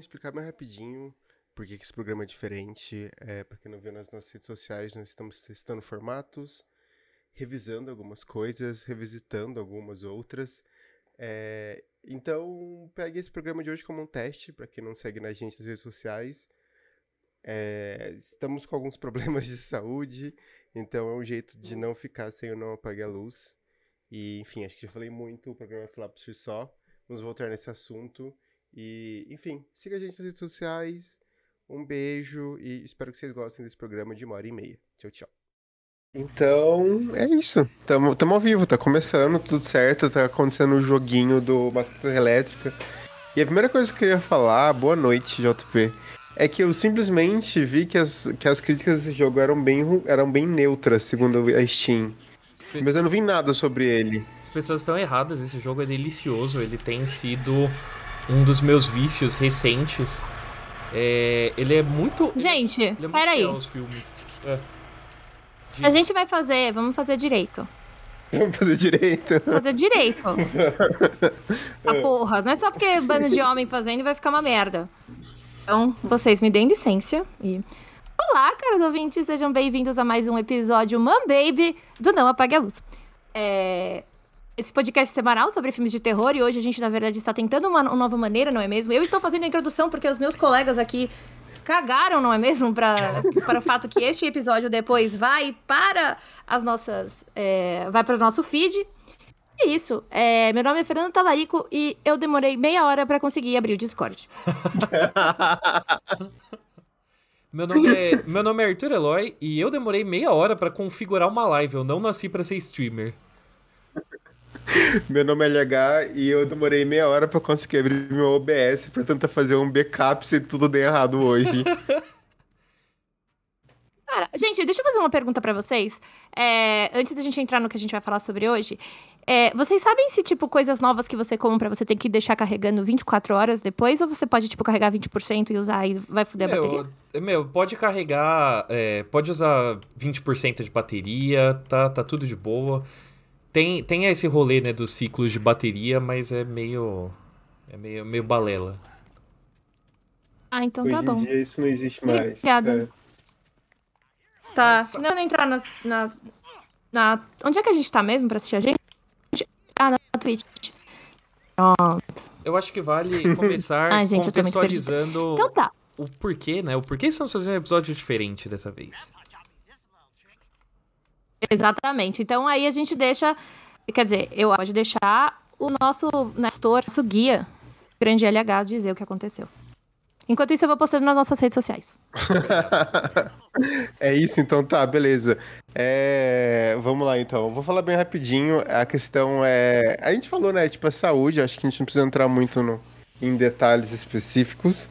explicar bem rapidinho por que esse programa é diferente. É, pra quem não viu nas nossas redes sociais, nós estamos testando formatos, revisando algumas coisas, revisitando algumas outras. É, então, pegue esse programa de hoje como um teste, pra quem não segue na gente nas redes sociais. É, estamos com alguns problemas de saúde, então é um jeito de não ficar sem o não apagar a luz. E, enfim, acho que já falei muito, o programa vai falar por si só. Vamos voltar nesse assunto. E, enfim, siga a gente nas redes sociais. Um beijo e espero que vocês gostem desse programa de uma hora e meia. Tchau, tchau. Então, é isso. Tamo, tamo ao vivo, tá começando, tudo certo, tá acontecendo o joguinho do Matrix Elétrica. E a primeira coisa que eu queria falar, boa noite, JP, é que eu simplesmente vi que as, que as críticas desse jogo eram bem, eram bem neutras, segundo a Steam. Mas eu não vi nada sobre ele. As pessoas estão erradas, esse jogo é delicioso, ele tem sido um dos meus vícios recentes. É, ele é muito. Gente, ele é peraí. fiel aos filmes. É. De- A gente vai fazer, vamos fazer direito. Vamos fazer direito. Fazer direito. A porra, não é só porque bando de homem fazendo vai ficar uma merda. Então, vocês me deem licença e. Olá, caros ouvintes, sejam bem-vindos a mais um episódio Man Baby do Não Apague a Luz. É, Esse podcast semanal sobre filmes de terror e hoje a gente, na verdade, está tentando uma, uma nova maneira, não é mesmo? Eu estou fazendo a introdução porque os meus colegas aqui cagaram, não é mesmo? Pra, para o fato que este episódio depois vai para as nossas. é, vai para o nosso feed. É isso. É, meu nome é Fernando Talarico e eu demorei meia hora pra conseguir abrir o Discord. Meu, nome é, meu nome é Arthur Eloy e eu demorei meia hora pra configurar uma live. Eu não nasci pra ser streamer. Meu nome é LH e eu demorei meia hora pra conseguir abrir meu OBS pra tentar fazer um backup se tudo der errado hoje. Cara, gente, deixa eu fazer uma pergunta pra vocês. É, antes da gente entrar no que a gente vai falar sobre hoje. É, vocês sabem se, tipo, coisas novas que você compra, você tem que deixar carregando 24 horas depois? Ou você pode, tipo, carregar 20% e usar e vai foder a bateria? Meu, meu, pode carregar. é, pode usar 20% de bateria, tá, tá tudo de boa. Tem, tem esse rolê, né, dos ciclos de bateria, mas é meio. É meio, meio balela. Ah, então hoje tá bom. dia isso não existe mais. Obrigada. Tá. Não, não entrar na, na, na- Onde é que a gente tá mesmo pra assistir a gente? Ah, na Twitch. Pronto. Eu acho que vale começar Ai, gente, eu tô muito perdida. contextualizando Então tá. o porquê, né? O porquê estamos fazendo um episódio diferente dessa vez. Exatamente. Então aí a gente deixa. Quer dizer, eu pode deixar o nosso Nestor, nosso guia, grande LH, dizer o que aconteceu. Enquanto isso, eu vou postando nas nossas redes sociais. É isso, então tá, beleza. É, Vamos lá então. Vou falar bem rapidinho. A questão é. A gente falou, né? Tipo, a saúde, acho que a gente não precisa entrar muito no- em detalhes específicos.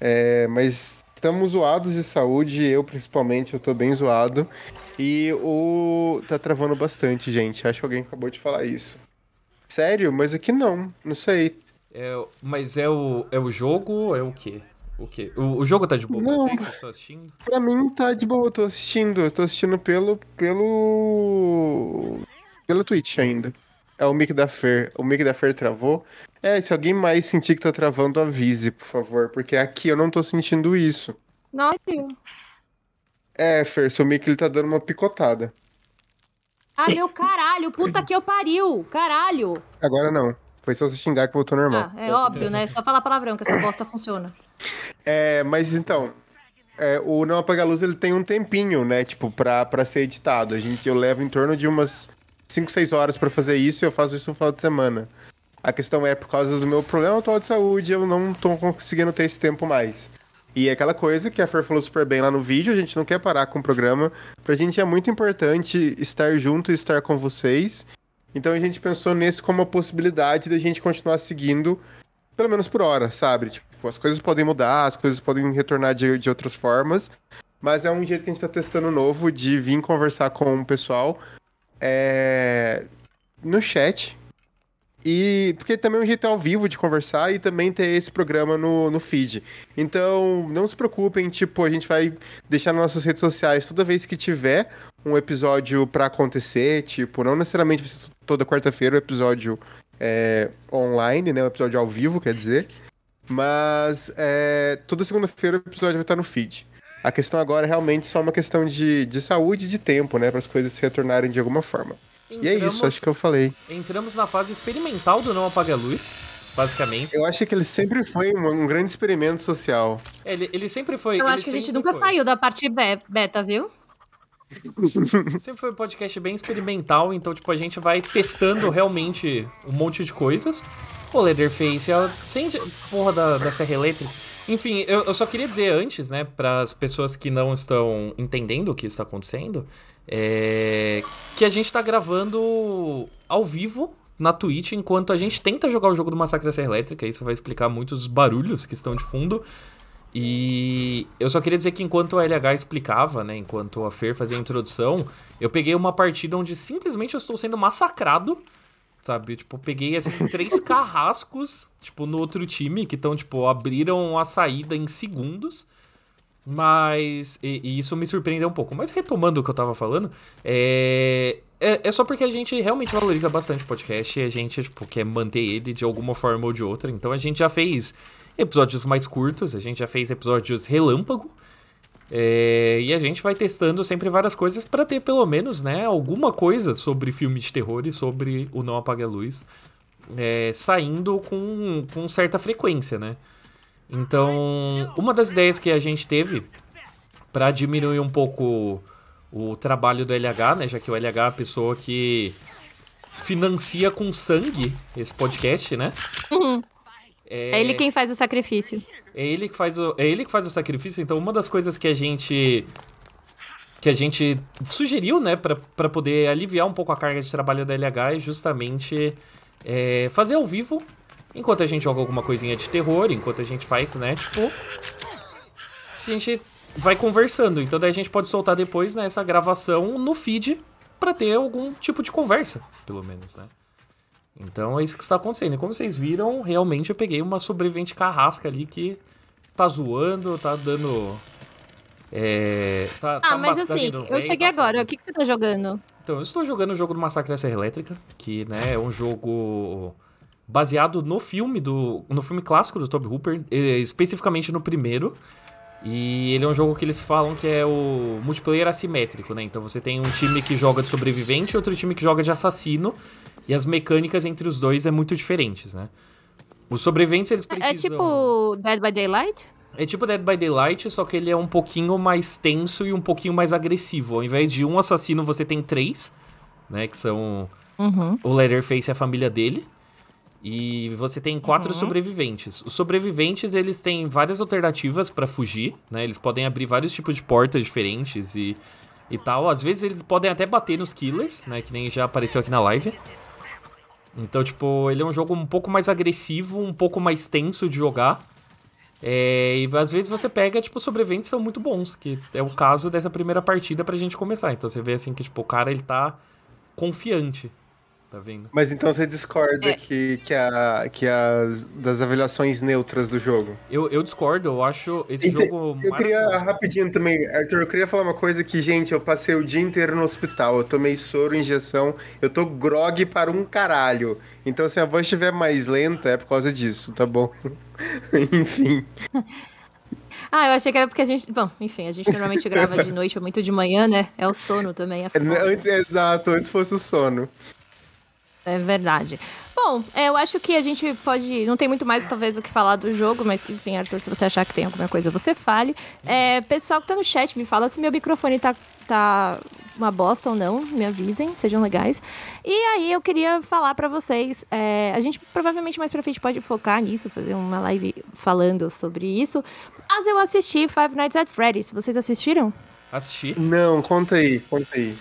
É, Mas estamos zoados de saúde, eu principalmente, eu tô bem zoado. E o. tá travando bastante, gente. Acho que alguém acabou de falar isso. Sério? Mas aqui não. Não sei. É, mas é o, é o jogo? É o quê? O quê? O, o jogo tá de boa Não. Vocês estão assistindo? Pra mim tá de boa, eu tô assistindo. Eu tô assistindo pelo. pelo. pelo Twitch ainda. É o mic da Fer. O mic da Fer travou. É, se alguém mais sentir que tá travando, avise, por favor. Porque aqui eu não tô sentindo isso. Não, É, Fer, seu mic ele tá dando uma picotada. Ah, meu caralho, puta que eu pariu! Caralho! Agora não. Foi só você xingar que voltou normal. Ah, é óbvio, né? Só falar palavrão que essa bosta funciona. É, mas então. é, o Não Apaga a Luz ele tem um tempinho, né? Tipo, pra, pra ser editado. A gente, eu levo em torno de umas 5, 6 horas pra fazer isso e eu faço isso no final de semana. A questão é, por causa do meu problema atual de saúde, eu não tô conseguindo ter esse tempo mais. E é aquela coisa que a Fer falou super bem lá no vídeo, a gente não quer parar com o programa. Pra gente é muito importante estar junto e estar com vocês. Então a gente pensou nesse como uma possibilidade da gente continuar seguindo, pelo menos por hora, sabe? Tipo, as coisas podem mudar, as coisas podem retornar de, de outras formas. Mas é um jeito que a gente tá testando novo de vir conversar com o pessoal é, no chat. E porque também é um jeito ao vivo de conversar e também ter esse programa no, no feed. Então, não se preocupem, tipo, a gente vai deixar nas nossas redes sociais toda vez que tiver um episódio pra acontecer, tipo, não necessariamente toda quarta-feira o episódio é, online, né? O episódio ao vivo, quer dizer. Mas é, toda segunda-feira o episódio vai estar no feed. A questão agora é realmente só uma questão de, de saúde e de tempo, né? Para as coisas se retornarem de alguma forma. Entramos, e é isso, acho que eu falei. Entramos na fase experimental do Não Apaga a Luz, basicamente. Eu acho que ele sempre foi um, um grande experimento social. Ele, ele sempre foi. Eu acho que a gente nunca foi. saiu da parte beta, viu? Sempre foi um podcast bem experimental, então, tipo, a gente vai testando realmente um monte de coisas. O Leatherface, sem porra da, da Serra Elétrica. Enfim, eu, eu só queria dizer antes, né, para as pessoas que não estão entendendo o que está acontecendo, é, que a gente tá gravando ao vivo na Twitch enquanto a gente tenta jogar o jogo do Massacre da Serra Elétrica. Isso vai explicar muitos barulhos que estão de fundo. E eu só queria dizer que enquanto a LH explicava, né, enquanto a Fer fazia a introdução, eu peguei uma partida onde simplesmente eu estou sendo massacrado, sabe? Tipo, peguei assim três carrascos, tipo, no outro time que estão tipo abriram a saída em segundos. Mas. E, e, isso me surpreendeu um pouco. Mas retomando o que eu tava falando, é, é, é, só porque a gente realmente valoriza bastante o podcast e a gente, tipo, quer manter ele de alguma forma ou de outra. Então a gente já fez episódios mais curtos, a gente já fez episódios relâmpago. É, e a gente vai testando sempre várias coisas para ter pelo menos, né, alguma coisa sobre filme de terror e sobre o Não Apague a Luz é, saindo com, com certa frequência, né? Então, uma das ideias que a gente teve para diminuir um pouco o trabalho do LH, né, já que o LH é a pessoa que financia com sangue esse podcast, né? Uhum. É... é ele quem faz o sacrifício. É ele que faz o, é ele que faz o sacrifício. Então, uma das coisas que a gente que a gente sugeriu, né, para poder aliviar um pouco a carga de trabalho da LH é justamente é, fazer ao vivo, enquanto a gente joga alguma coisinha de terror, enquanto a gente faz, né, tipo, a gente vai conversando. Então daí a gente pode soltar depois né, essa gravação no feed para ter algum tipo de conversa, pelo menos, né? Então é isso que está acontecendo. E como vocês viram, realmente eu peguei uma sobrevivente carrasca ali que tá zoando, tá dando. É, tá, ah, tá mas assim, eu cheguei tá agora. O que, que você tá jogando? Então, eu estou jogando o jogo do Massacre da Serra Elétrica, que né, é um jogo baseado no filme do no filme clássico do Toby Hooper, especificamente no primeiro. E ele é um jogo que eles falam que é o multiplayer assimétrico, né? Então você tem um time que joga de sobrevivente e outro time que joga de assassino. E as mecânicas entre os dois é muito diferentes, né? Os sobreviventes, eles é, precisam... É tipo Dead by Daylight? É tipo Dead by Daylight, só que ele é um pouquinho mais tenso e um pouquinho mais agressivo. Ao invés de um assassino, você tem três, né? Que são uhum. o Leatherface e a família dele. E você tem quatro uhum. sobreviventes. Os sobreviventes, eles têm várias alternativas para fugir, né? Eles podem abrir vários tipos de portas diferentes e, e tal. Às vezes eles podem até bater nos killers, né? Que nem já apareceu aqui na live. Então, tipo, ele é um jogo um pouco mais agressivo, um pouco mais tenso de jogar. É, e às vezes você pega, tipo, sobreviventes são muito bons, que é o caso dessa primeira partida pra gente começar. Então você vê assim que, tipo, o cara ele tá confiante Tá vendo? Mas então você discorda é. que, que, a, que as das avaliações neutras do jogo? Eu, eu discordo, eu acho esse Ente, jogo. Eu queria rapidinho também, Arthur, eu queria falar uma coisa que, gente, eu passei o dia inteiro no hospital, eu tomei soro, injeção, eu tô grog para um caralho. Então, se a voz estiver mais lenta, é por causa disso, tá bom? enfim. Ah, eu achei que era porque a gente. Bom, enfim, a gente normalmente grava de noite ou muito de manhã, né? É o sono também. É antes, exato, antes fosse o sono. É verdade. Bom, é, eu acho que a gente pode. Não tem muito mais, talvez, o que falar do jogo, mas enfim, Arthur, se você achar que tem alguma coisa, você fale. É, pessoal que tá no chat, me fala se meu microfone tá, tá uma bosta ou não, me avisem, sejam legais. E aí eu queria falar para vocês, é, a gente provavelmente mais pra frente pode focar nisso, fazer uma live falando sobre isso. Mas eu assisti Five Nights at Freddy's, vocês assistiram? Assisti. Não, conta aí, conta aí.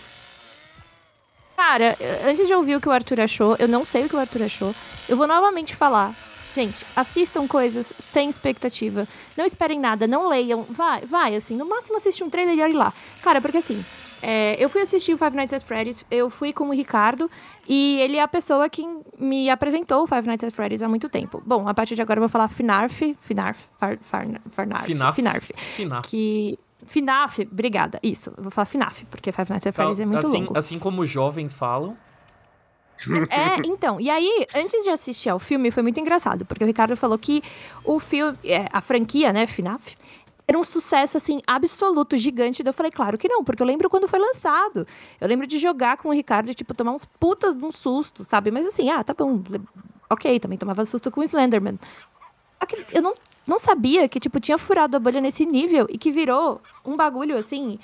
Cara, antes de ouvir o que o Arthur achou, eu não sei o que o Arthur achou. Eu vou novamente falar. Gente, assistam coisas sem expectativa. Não esperem nada, não leiam. Vai, vai, assim. No máximo assiste um trailer e olhe lá. Cara, porque assim, é, eu fui assistir o Five Nights at Freddy's, eu fui com o Ricardo, e ele é a pessoa que me apresentou o Five Nights at Freddy's há muito tempo. Bom, a partir de agora eu vou falar Finarf, Finarf, Far, Far, Farnarf, Finarf, Finarf. Que FNAF, obrigada. Isso, eu vou falar FNAF, porque Five Nights at Freddy's é muito assim, longo. Assim como os jovens falam. É, então, e aí, antes de assistir ao filme, foi muito engraçado, porque o Ricardo falou que o filme, é, a franquia, né, FNAF, era um sucesso, assim, absoluto, gigante. Daí eu falei, claro que não, porque eu lembro quando foi lançado. Eu lembro de jogar com o Ricardo e, tipo, tomar uns putas de um susto, sabe? Mas assim, ah, tá bom. Ok, também tomava susto com o Slenderman. Eu não, não sabia que, tipo, tinha furado a bolha nesse nível e que virou um bagulho, assim,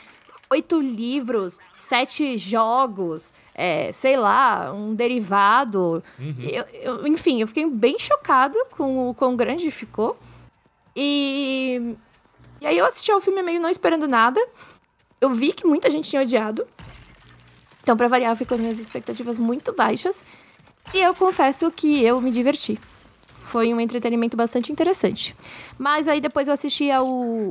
oito livros, sete jogos, é, sei lá, um derivado. Uhum. Eu, eu, enfim, eu fiquei bem chocada com o quão grande ficou. E, e aí eu assisti ao filme meio não esperando nada. Eu vi que muita gente tinha odiado. Então, pra variar, eu fui com as minhas expectativas muito baixas. E eu confesso que eu me diverti. Foi um entretenimento bastante interessante. Mas aí depois eu assisti ao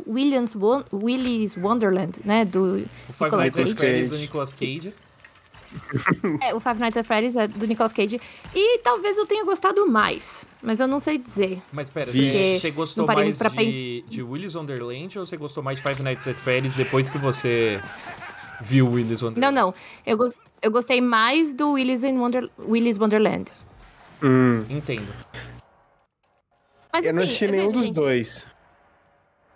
Williams Willy's Wonderland, né? Do o Five Nights at Freddy's do Nicolas Cage. é, o Five Nights at Freddy's é do Nicolas Cage. E talvez eu tenha gostado mais, mas eu não sei dizer. Mas pera, você, você gostou mais de, de Willy's Wonderland ou você gostou mais de Five Nights at Freddy's depois que você viu Willy's Wonderland? Não, não. Eu, go eu gostei mais do Willy's, Wonder Willy's Wonderland. Hum. Entendo. Mas, eu assim, não assisti nenhum dos gente... dois.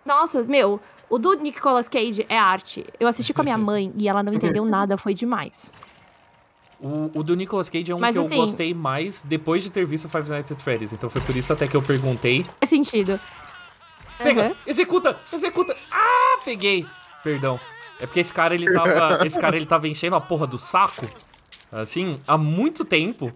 Nossa, meu, o do Nicolas Cage é arte. Eu assisti com a minha mãe e ela não entendeu nada, foi demais. O, o do Nicolas Cage é um Mas, que assim, eu gostei mais depois de ter visto Five Nights at Freddy's. Então foi por isso até que eu perguntei. É sentido. Pega, uhum. executa, executa. Ah, peguei. Perdão. É porque esse cara, ele tava, esse cara, ele tava enchendo a porra do saco, assim, há muito tempo.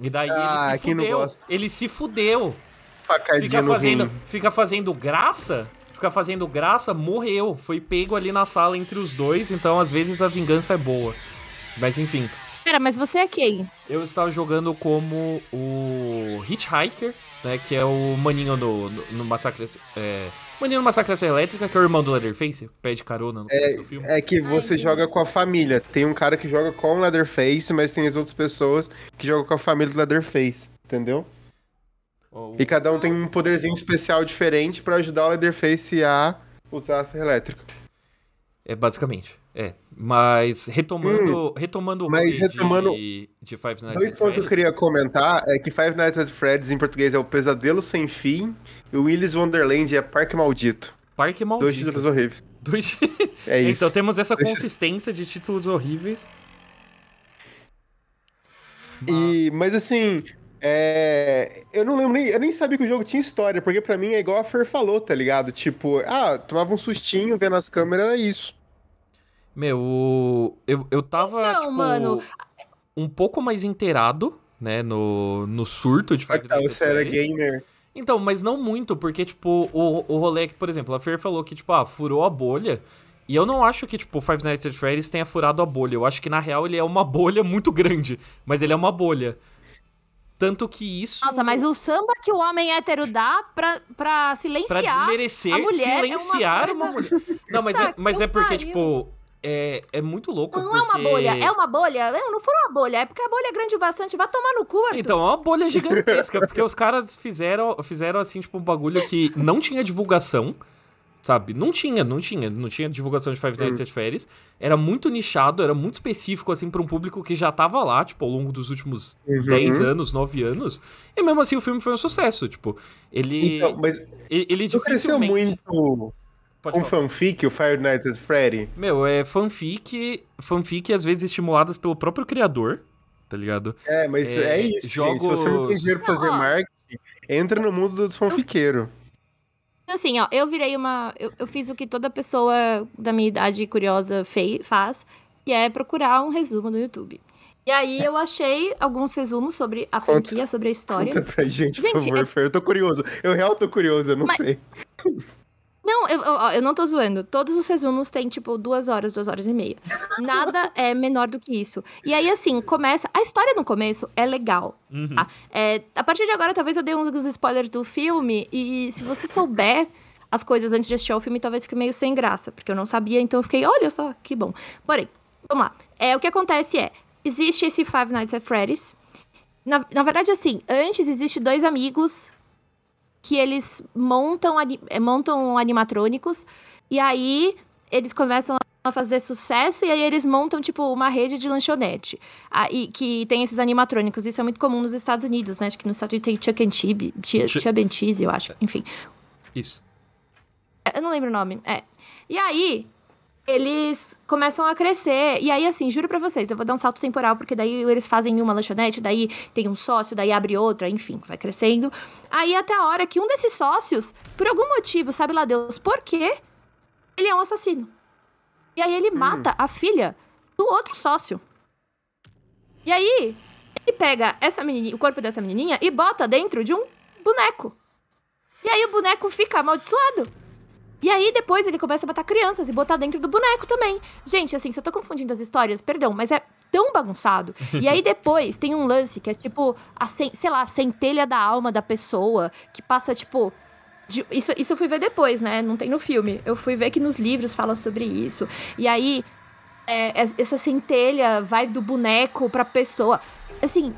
E daí ah, ele se fudeu. Ele se fudeu facadinha fica fazendo, fica fazendo graça, fica fazendo graça, morreu. Foi pego ali na sala entre os dois, então às vezes a vingança é boa. Mas enfim. Pera, mas você é quem? Eu estava jogando como o Hitchhiker, né? Que é o maninho no, no, no Massacre. É, maninho no Massacre Elétrica, que é o irmão do Leatherface, pede carona no é, do filme. É que você Ai, joga com a família. Tem um cara que joga com o Leatherface, mas tem as outras pessoas que jogam com a família do Leatherface, entendeu? E cada um tem um poderzinho especial diferente para ajudar o Leatherface a usar a serra elétrica. É, basicamente. É. Mas retomando, hum, retomando o mas retomando de, de Five Nights Dois pontos que eu queria comentar é que Five Nights at Freddy's em português é o Pesadelo Sem Fim e o Willy's Wonderland é Parque Maldito. Parque Maldito. Dois títulos horríveis. Dois... É isso. Então temos essa consistência de títulos horríveis. E, mas assim, é, eu não lembro nem. Eu nem sabia que o jogo tinha história, porque para mim é igual a Fer falou, tá ligado? Tipo, ah, tomava um sustinho vendo as câmeras, era isso. Meu, eu, eu tava, não, tipo, mano. um pouco mais inteirado, né, no, no surto de Five Nights era gamer. Então, mas não muito, porque, tipo, o, o rolê que, por exemplo, a Fer falou que, tipo, ah, furou a bolha. E eu não acho que, tipo, Five Nights at Freddy's tenha furado a bolha. Eu acho que, na real, ele é uma bolha muito grande. Mas ele é uma bolha. Tanto que isso. Nossa, mas o samba que o homem hétero dá pra, pra silenciar. Pra desmerecer, a mulher silenciar é uma, uma, mulher. Não, mas, tá, é, mas é porque, pariu. tipo. É, é muito louco. Não, porque... é uma bolha, é uma bolha. Não, não foi uma bolha, é porque a bolha é grande bastante. Vai tomar no cu, Arthur. Então, é uma bolha gigantesca. porque os caras fizeram, fizeram assim, tipo, um bagulho que não tinha divulgação sabe? Não tinha, não tinha, não tinha divulgação de Five Nights at Freddy's. Era muito nichado, era muito específico, assim, para um público que já tava lá, tipo, ao longo dos últimos uhum. 10 anos, 9 anos. E mesmo assim o filme foi um sucesso, tipo, ele... Então, mas ele, ele dificilmente... muito... Pode um falar. fanfic, o Five Nights at Freddy? Meu, é fanfic, fanfic às vezes estimuladas pelo próprio criador, tá ligado? É, mas é, é isso, jogos... gente. Se você não tem dinheiro pra fazer marketing, entra no mundo dos fanfiqueiros. Assim, ó, eu virei uma. Eu, eu fiz o que toda pessoa da minha idade curiosa fei, faz, que é procurar um resumo no YouTube. E aí eu achei alguns resumos sobre a franquia, sobre a história. Conta pra gente, gente por favor, é... Fer. Eu tô curioso. Eu real tô curioso, eu não Mas... sei. Não, eu, eu, eu, não tô zoando. Todos os resumos têm, tipo, duas horas, duas horas e meia. Nada é menor do que isso. E aí, assim, começa. A história no começo é legal. Uhum. Tá? É, a partir de agora, talvez eu dê uns, uns spoilers do filme. E se você souber as coisas antes de assistir ao filme, talvez fique meio sem graça. Porque eu não sabia, então eu fiquei, olha só, que bom. Porém, vamos lá. É, o que acontece é: existe esse Five Nights at Freddy's. Na, na verdade, assim, antes existe dois amigos que eles montam, montam animatrônicos e aí eles começam a fazer sucesso e aí eles montam, tipo, uma rede de lanchonete. Aí, que tem esses animatrônicos. Isso é muito comum nos Estados Unidos, né? Acho que nos Estados Unidos tem Chuck and Cheese, Ch and Cheese, eu acho. Enfim. Isso. Eu não lembro o nome. É. E aí, eles começam a crescer. E aí, assim, juro pra vocês, eu vou dar um salto temporal, porque daí eles fazem uma lanchonete, daí tem um sócio, daí abre outra, enfim, vai crescendo. Aí até a hora que um desses sócios, por algum motivo, sabe lá Deus por quê, ele é um assassino. E aí ele mata a filha do outro sócio. E aí, ele pega essa menininha, o corpo dessa menininha e bota dentro de um boneco. E aí o boneco fica amaldiçoado. E aí depois ele começa a matar crianças e botar dentro do boneco também. Gente, assim, se eu tô confundindo as histórias, perdão, mas é tão bagunçado. E aí depois tem um lance que é tipo, a, sei lá, a centelha da alma da pessoa, que passa, tipo, de, isso, isso eu fui ver depois, né? Não tem no filme. Eu fui ver que nos livros fala sobre isso. E aí, é, essa centelha vai do boneco pra pessoa. Assim,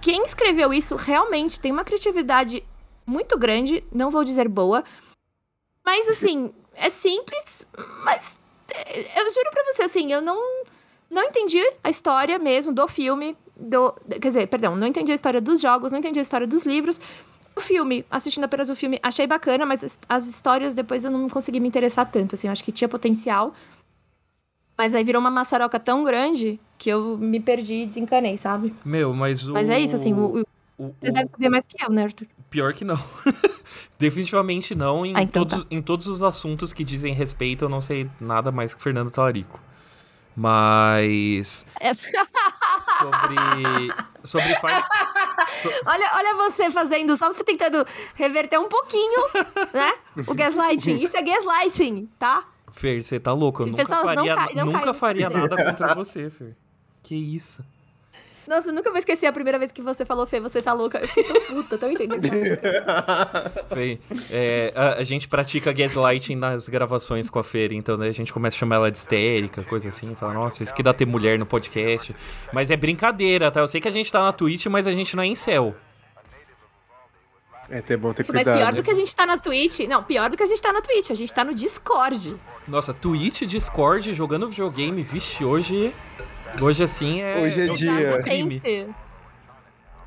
quem escreveu isso realmente tem uma criatividade muito grande, não vou dizer boa. Mas, assim, é simples, mas é, eu juro pra você, assim, eu não, não entendi a história mesmo do filme. Do, quer dizer, perdão, não entendi a história dos jogos, não entendi a história dos livros. O filme, assistindo apenas o filme, achei bacana, mas as histórias depois eu não consegui me interessar tanto, assim, eu acho que tinha potencial. Mas aí virou uma maçaroca tão grande que eu me perdi e desencanei, sabe? Meu, mas o... Mas é isso, assim, o, o, você o... deve saber mais que eu, né, Arthur? Pior que não. Definitivamente não. Em, ah, então todos, tá. em todos os assuntos que dizem respeito, eu não sei nada mais que Fernando Talarico. Mas. É... sobre. Sobre. So... Olha, olha você fazendo, só você tentando reverter um pouquinho, né? O gaslighting. Isso é gaslighting, tá? Fer, você tá louco. Eu nunca faria, cai, nunca faria nada contra você, Fer. Que isso? Nossa, eu nunca vou esquecer a primeira vez que você falou, Fê, você tá louca. Eu fiquei tão puta, tão entendendo. Fê, é, a, a, gente pratica gaslighting nas gravações com a Feira, então né, a gente começa a chamar ela de histérica, coisa assim. Fala, nossa, isso que dá ter mulher no podcast. Mas é brincadeira, tá? Eu sei que a gente tá na Twitch, mas a gente não é em céu. É até bom ter cuidado. Mas pior né? do que a gente tá na Twitch. Não, pior do que a gente tá na Twitch. A gente tá no Discord. Nossa, Twitch, Discord, jogando videogame. Vixe, hoje. Hoje assim é. Hoje é dia. Crime.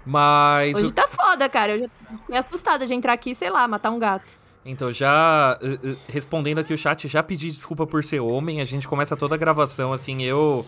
Mas. Hoje tá foda, cara. Eu já fiquei assustada de entrar aqui, sei lá, matar um gato. Então, já uh, uh, respondendo aqui o chat, já pedi desculpa por ser homem. A gente começa toda a gravação assim, eu.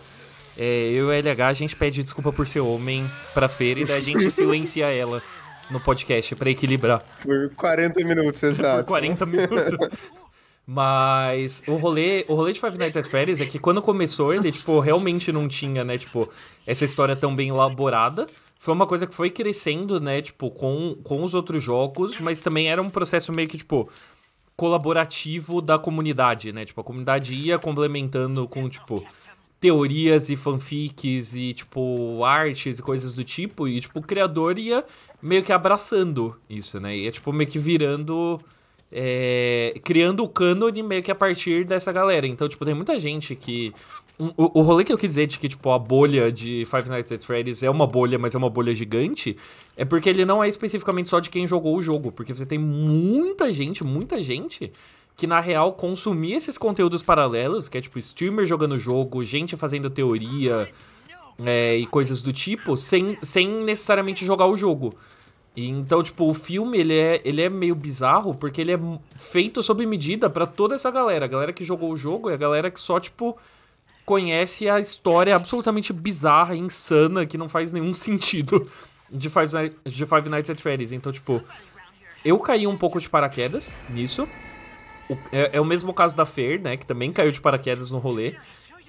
É, eu e LH, a gente pede desculpa por ser homem pra feira e daí a gente silencia ela no podcast para equilibrar. Por 40 minutos, exato. Por 40 minutos. Mas o rolê, o rolê de Five Nights at Freddy's é que quando começou, ele, tipo, realmente não tinha, né, tipo, essa história tão bem elaborada. Foi uma coisa que foi crescendo, né, tipo, com, com os outros jogos, mas também era um processo meio que, tipo, colaborativo da comunidade, né? Tipo, a comunidade ia complementando com, tipo, teorias e fanfics e, tipo, artes e coisas do tipo, e, tipo, o criador ia meio que abraçando isso, né? Ia, tipo, meio que virando. É, criando o cânone meio que a partir dessa galera. Então, tipo, tem muita gente que. O, o rolê que eu quis dizer de que, tipo, a bolha de Five Nights at Freddy's é uma bolha, mas é uma bolha gigante, é porque ele não é especificamente só de quem jogou o jogo. Porque você tem muita gente, muita gente que na real consumia esses conteúdos paralelos, que é tipo streamer jogando jogo, gente fazendo teoria é, e coisas do tipo, sem, sem necessariamente jogar o jogo. Então, tipo, o filme ele é, ele é meio bizarro porque ele é feito sob medida para toda essa galera. A galera que jogou o jogo e a galera que só, tipo, conhece a história absolutamente bizarra, insana, que não faz nenhum sentido de Five, de Five Nights at Freddy's. Então, tipo, eu caí um pouco de paraquedas nisso. O, é, é, o mesmo caso da Fer, né? Que também caiu de paraquedas no rolê.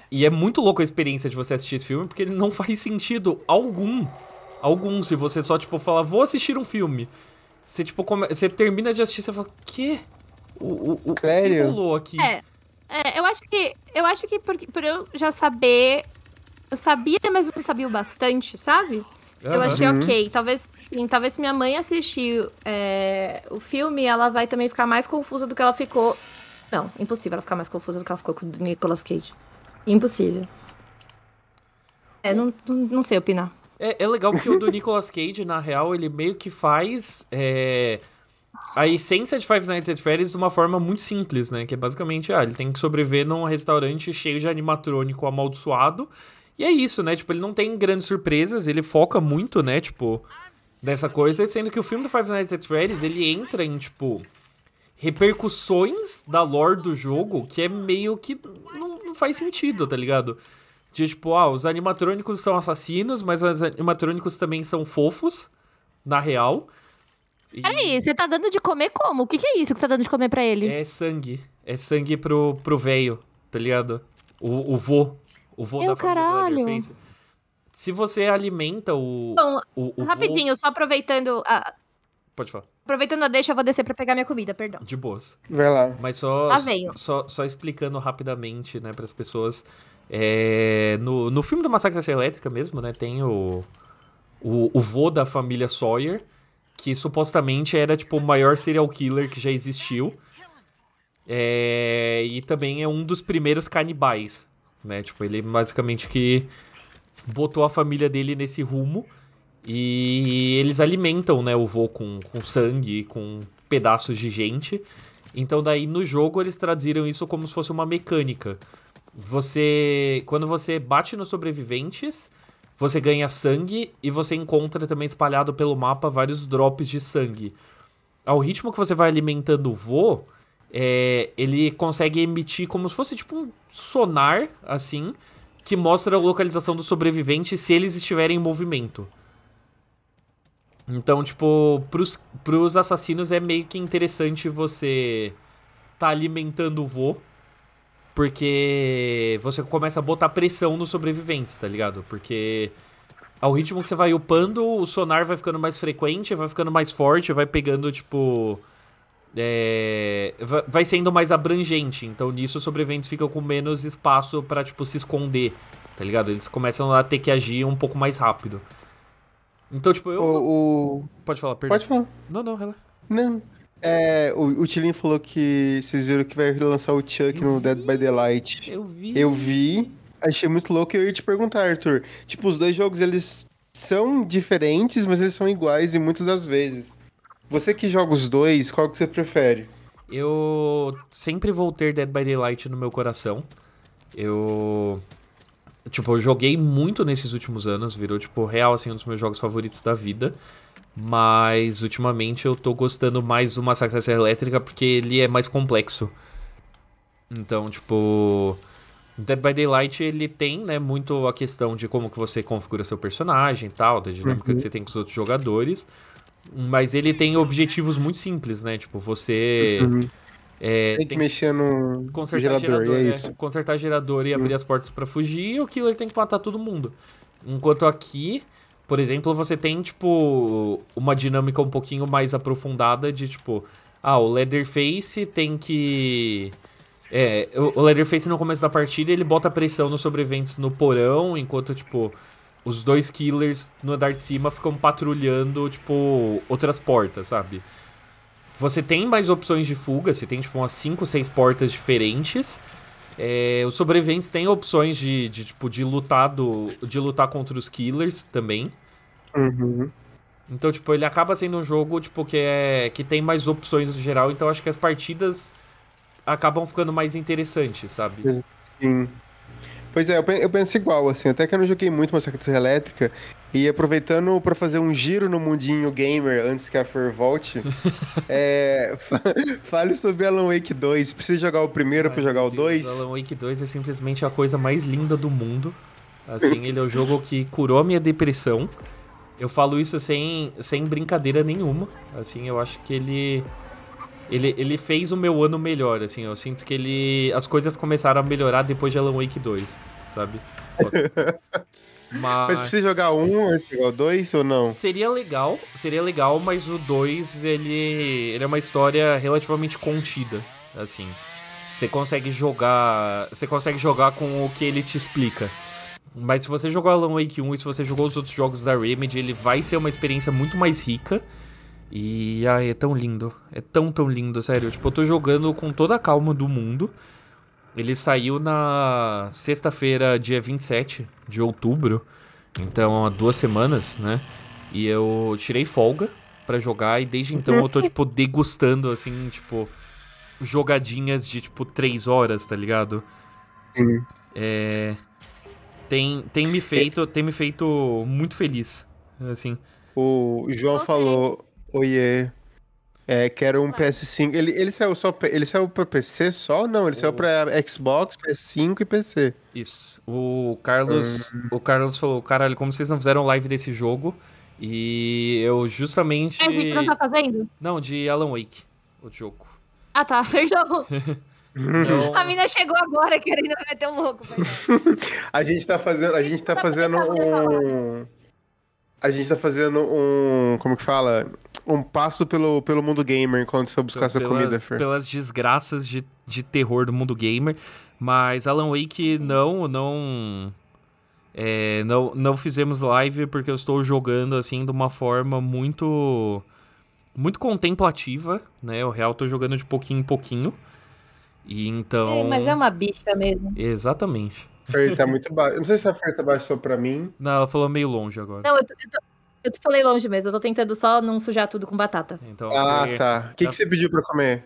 E é muito louco a experiência de você assistir esse filme, porque ele não faz sentido algum. Algum, se você só, tipo, falar, vou assistir um filme. Você, tipo, come... você termina de assistir e fala, quê? O, o, o, Sério? que rolou aqui? É, é, eu acho que, eu acho que por, por eu já saber... Eu sabia, mas não sabia o bastante, sabe? Uhum. Eu achei ok. Talvez, sim, talvez se minha mãe assistir é, o filme, ela vai também ficar mais confusa do que ela ficou. Não, impossível ela ficar mais confusa do que ela ficou com o Nicolas Cage. Impossível. É, não, não, não sei opinar. É, é legal porque o do Nicolas Cage, na real, ele meio que faz. É, a essência de Five Nights at Freddy's de uma forma muito simples, né? Que é basicamente, ah, ele tem que sobreviver num restaurante cheio de animatrônico amaldiçoado. E é isso, né? Tipo, ele não tem grandes surpresas, ele foca muito, né? Tipo, nessa coisa. Sendo que o filme do Five Nights at Freddy's, ele entra em, tipo, repercussões da lore do jogo que é meio que não, não faz sentido, tá ligado? De tipo, ah, os animatrônicos são assassinos, mas os animatrônicos também são fofos, na real. E... Peraí, você tá dando de comer como? O que, que é isso que você tá dando de comer pra ele? É sangue. É sangue pro, pro velho, tá ligado? O, o vô. O vô Meu da caralho. família Se você alimenta o. Bom, o, o rapidinho, vô... só aproveitando a. Pode falar. Aproveitando a deixa, eu vou descer pra pegar minha comida, perdão. De boas. Vai lá. Mas só, lá só, só explicando rapidamente, né, pras pessoas. É, no, no filme do Massacre Elétrica mesmo, né, tem o, o, o vô da família Sawyer, que supostamente era, tipo, o maior serial killer que já existiu. É, e também é um dos primeiros canibais, né? Tipo, ele basicamente que botou a família dele nesse rumo. E eles alimentam, né, o vô com, com sangue, com pedaços de gente. Então daí no jogo eles traduziram isso como se fosse uma mecânica. Você, quando você bate nos sobreviventes, você ganha sangue e você encontra também espalhado pelo mapa vários drops de sangue. Ao ritmo que você vai alimentando o vô, é, ele consegue emitir como se fosse tipo um sonar, assim, que mostra a localização dos sobreviventes se eles estiverem em movimento. Então, tipo, pros, pros assassinos é meio que interessante você tá alimentando o vô. Porque você começa a botar pressão nos sobreviventes, tá ligado? Porque ao ritmo que você vai upando, o sonar vai ficando mais frequente, vai ficando mais forte, vai pegando, tipo. É, vai sendo mais abrangente. Então nisso os sobreviventes ficam com menos espaço para tipo, se esconder, tá ligado? Eles começam a ter que agir um pouco mais rápido. Então, tipo, eu. O, o... Pode falar, perdão. Pode falar. Não, não, relaxa. Não. É, o, o Tilin falou que vocês viram que vai lançar o Chuck Eu no Dead by Daylight. Eu vi. Eu vi, achei muito louco e eu ia te perguntar, Arthur. Tipo, os dois jogos, eles são diferentes, mas eles são iguais em muitas das vezes. Você que joga os dois, qual que você prefere? Eu sempre vou ter Dead by Daylight no meu coração. Eu. Tipo, eu joguei muito nesses últimos anos, virou, tipo, real, assim, um dos meus jogos favoritos da vida. Mas, ultimamente, eu tô gostando mais do Massacre da Serra Elétrica porque ele é mais complexo. Então, tipo... Dead by Daylight, ele tem, né, muito a questão de como que você configura seu personagem e tal, da dinâmica Uhum. que você tem com os outros jogadores. Mas ele tem objetivos muito simples, né? Tipo, você... Uhum. é, Tem que mexer no consertar gerador, gerador, e é né? isso. Consertar gerador e abrir as portas pra fugir, e o killer tem que matar todo mundo. Enquanto aqui, por exemplo, você tem, tipo, uma dinâmica um pouquinho mais aprofundada de, tipo, ah, o Leatherface tem que. É, o Leatherface no começo da partida ele bota pressão nos sobreviventes no porão, enquanto, tipo, os dois killers no andar de cima ficam patrulhando, tipo, outras portas, sabe? Você tem mais opções de fuga, você tem tipo umas 5, 6 portas diferentes. É, os sobreviventes têm opções de, de, tipo, de lutar do, de lutar contra os killers também. Uhum. Então, tipo, ele acaba sendo um jogo, tipo, que, é, que tem mais opções no geral. Então, acho que as partidas acabam ficando mais interessantes, sabe? Sim. Pois é, eu pen- eu penso igual, assim, até que eu não joguei muito Massacre Serra Elétrica, e aproveitando pra fazer um giro no mundinho gamer antes que a Fer volte, é, fa- fale sobre Alan Wake 2. Precisa jogar o primeiro Ai, jogar o Deus, 2? Alan Wake 2 é simplesmente a coisa mais linda do mundo. Assim, ele é o jogo que curou a minha depressão. Eu falo isso sem, sem brincadeira nenhuma. Assim, eu acho que ele, ele. Ele fez o meu ano melhor, assim. Eu sinto que ele. As coisas começaram a melhorar depois de Alan Wake 2, sabe? Mas Mas. precisa jogar um antes de jogar o 2 ou não? Seria legal, seria legal, mas o 2, ele, ele é uma história relativamente contida, assim. Você consegue jogar, você consegue jogar com o que ele te explica. Mas se você jogou Alan Wake 1 e se você jogou os outros jogos da Remedy, ele vai ser uma experiência muito mais rica. E ai, é tão lindo. É tão, tão lindo, sério. Tipo, eu tô jogando com toda a calma do mundo. Ele saiu na sexta-feira, dia 27 de outubro. Então, há duas semanas, né? E eu tirei folga para jogar e desde então eu tô, tipo, degustando, assim, tipo, jogadinhas de, tipo, três horas, tá ligado? Sim. É... Tem, tem me feito, tem me feito muito feliz, assim. O João Ok. falou, oiê, é, quero um PS5. Ele, ele saiu só, ele saiu pra PC só? Não, ele saiu pra Xbox, PS5 e PC. Isso. O Carlos, o Carlos falou, caralho, como vocês não fizeram live desse jogo? E eu justamente... A gente não tá fazendo? Não, de Alan Wake, o jogo. Ah, tá, perdão. Não, A mina chegou agora querendo me meter um louco. A gente tá fazendo, a gente tá Tá fazendo um... A gente tá fazendo um, como que fala? Um passo pelo, pelo mundo gamer enquanto você for buscar sua comida, Fer. pelas desgraças de, de terror do mundo gamer. Mas Alan Wake não, não, é, não, não fizemos live porque eu estou jogando assim de uma forma muito, muito contemplativa, né? O real tô jogando de pouquinho em pouquinho. E então, É, mas é uma bicha mesmo. exatamente. Fer tá muito baixo. Eu não sei se a Fer tá baixo só pra mim. Não, ela falou meio longe agora. Não, eu, tô, eu, tô, eu tô- falei longe mesmo. Eu tô tentando só não sujar tudo com batata. Então, Ah, tá. O que, que você pediu pra comer?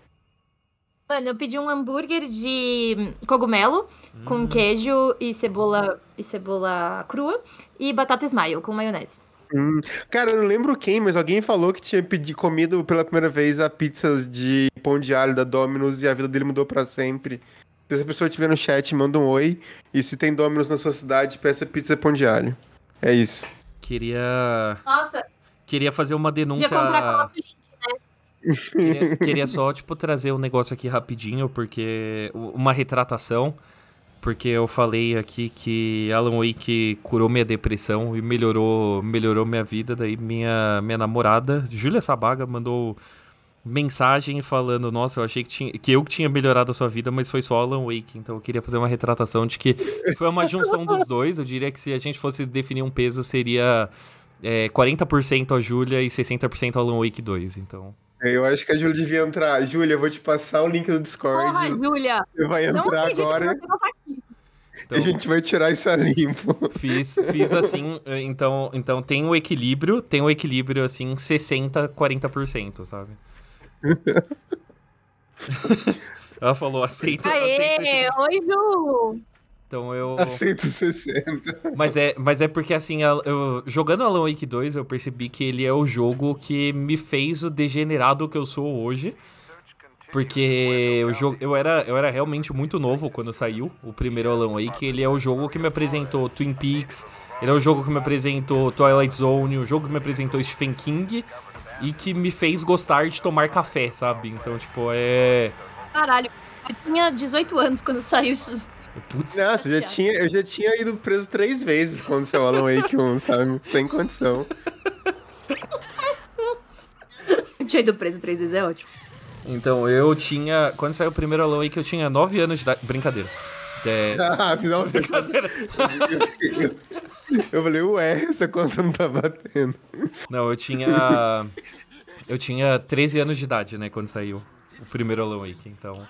Mano, eu pedi um hambúrguer de cogumelo Hum. com queijo e cebola e cebola crua e batata smile com maionese. Hum, cara, eu não lembro quem, mas alguém falou que tinha pedido comido pela primeira vez a pizza de pão de alho da Domino's e a vida dele mudou pra sempre. Se essa pessoa estiver no chat, manda um oi. E se tem Domino's na sua cidade, peça pizza pão de alho. É isso. Queria, Nossa, queria fazer uma denúncia. podia comprar coffee. Queria, queria só, tipo, trazer um negócio aqui rapidinho, porque. Uma retratação. Porque eu falei aqui que Alan Wake curou minha depressão e melhorou, melhorou minha vida. Daí minha, minha namorada, Júlia Sabaga, mandou mensagem falando: Nossa, eu achei que, tinha, que eu que tinha melhorado a sua vida, mas foi só Alan Wake. Então eu queria fazer uma retratação de que foi uma junção dos dois. Eu diria que se a gente fosse definir um peso, seria é, 40% a Júlia e 60% Alan Wake 2. Então. Eu acho que a Júlia devia entrar. Júlia, eu vou te passar o link do Discord. Porra, Júlia! Você vai entrar agora que você não tá aqui. e Então, a gente vai tirar isso a limpo. fiz, fiz assim, então, então tem o equilíbrio, tem o equilíbrio assim 60 40%, sabe? Ela falou aceita, Aê! 60%. Oi, Ju! Então eu Aceito 60. Mas é, mas é porque assim, eu, jogando Alan Wake 2, eu percebi que ele é o jogo que me fez o degenerado que eu sou hoje. Porque o jogo, eu, era, eu era realmente muito novo quando saiu o primeiro Alan Wake. Ele é o jogo que me apresentou Twin Peaks, ele é o jogo que me apresentou Twilight Zone, o jogo que me apresentou Stephen King e que me fez gostar de tomar café, sabe? Então, tipo, é. Caralho, eu tinha 18 anos quando saiu isso. Putz, Nossa, eu já tinha, eu já tinha ido preso três vezes quando saiu Alan Wake 1, sabe? Sem condição. Eu tinha ido preso três vezes, é ótimo. Então, eu tinha. Quando saiu o primeiro Alan Wake, eu tinha 9 anos de idade. Brincadeira. É. Ah, não. Brincadeira. Eu falei, ué, essa conta não tá batendo. Não, eu tinha. Eu tinha 13 anos de idade, né, quando saiu o primeiro Alan Wake, então.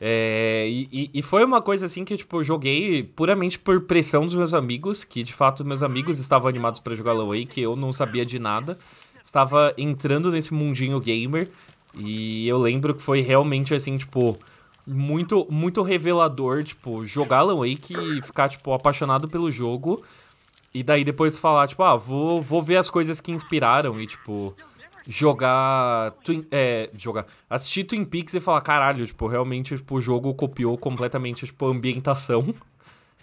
É, e, e- foi uma coisa assim que, tipo, eu joguei puramente por pressão dos meus amigos, que de fato meus amigos estavam animados pra jogar Alan Wake, eu não sabia de nada. Estava entrando nesse mundinho gamer, e eu lembro que foi realmente assim, tipo, muito, muito revelador, tipo, jogar Alan Wake e ficar, tipo, apaixonado pelo jogo. E daí depois falar, tipo, ah, vou, vou ver as coisas que inspiraram e, tipo, jogar. Twin, é, jogar. Assistir Twin Peaks e falar, caralho, tipo, realmente, tipo, o jogo copiou completamente, tipo, a ambientação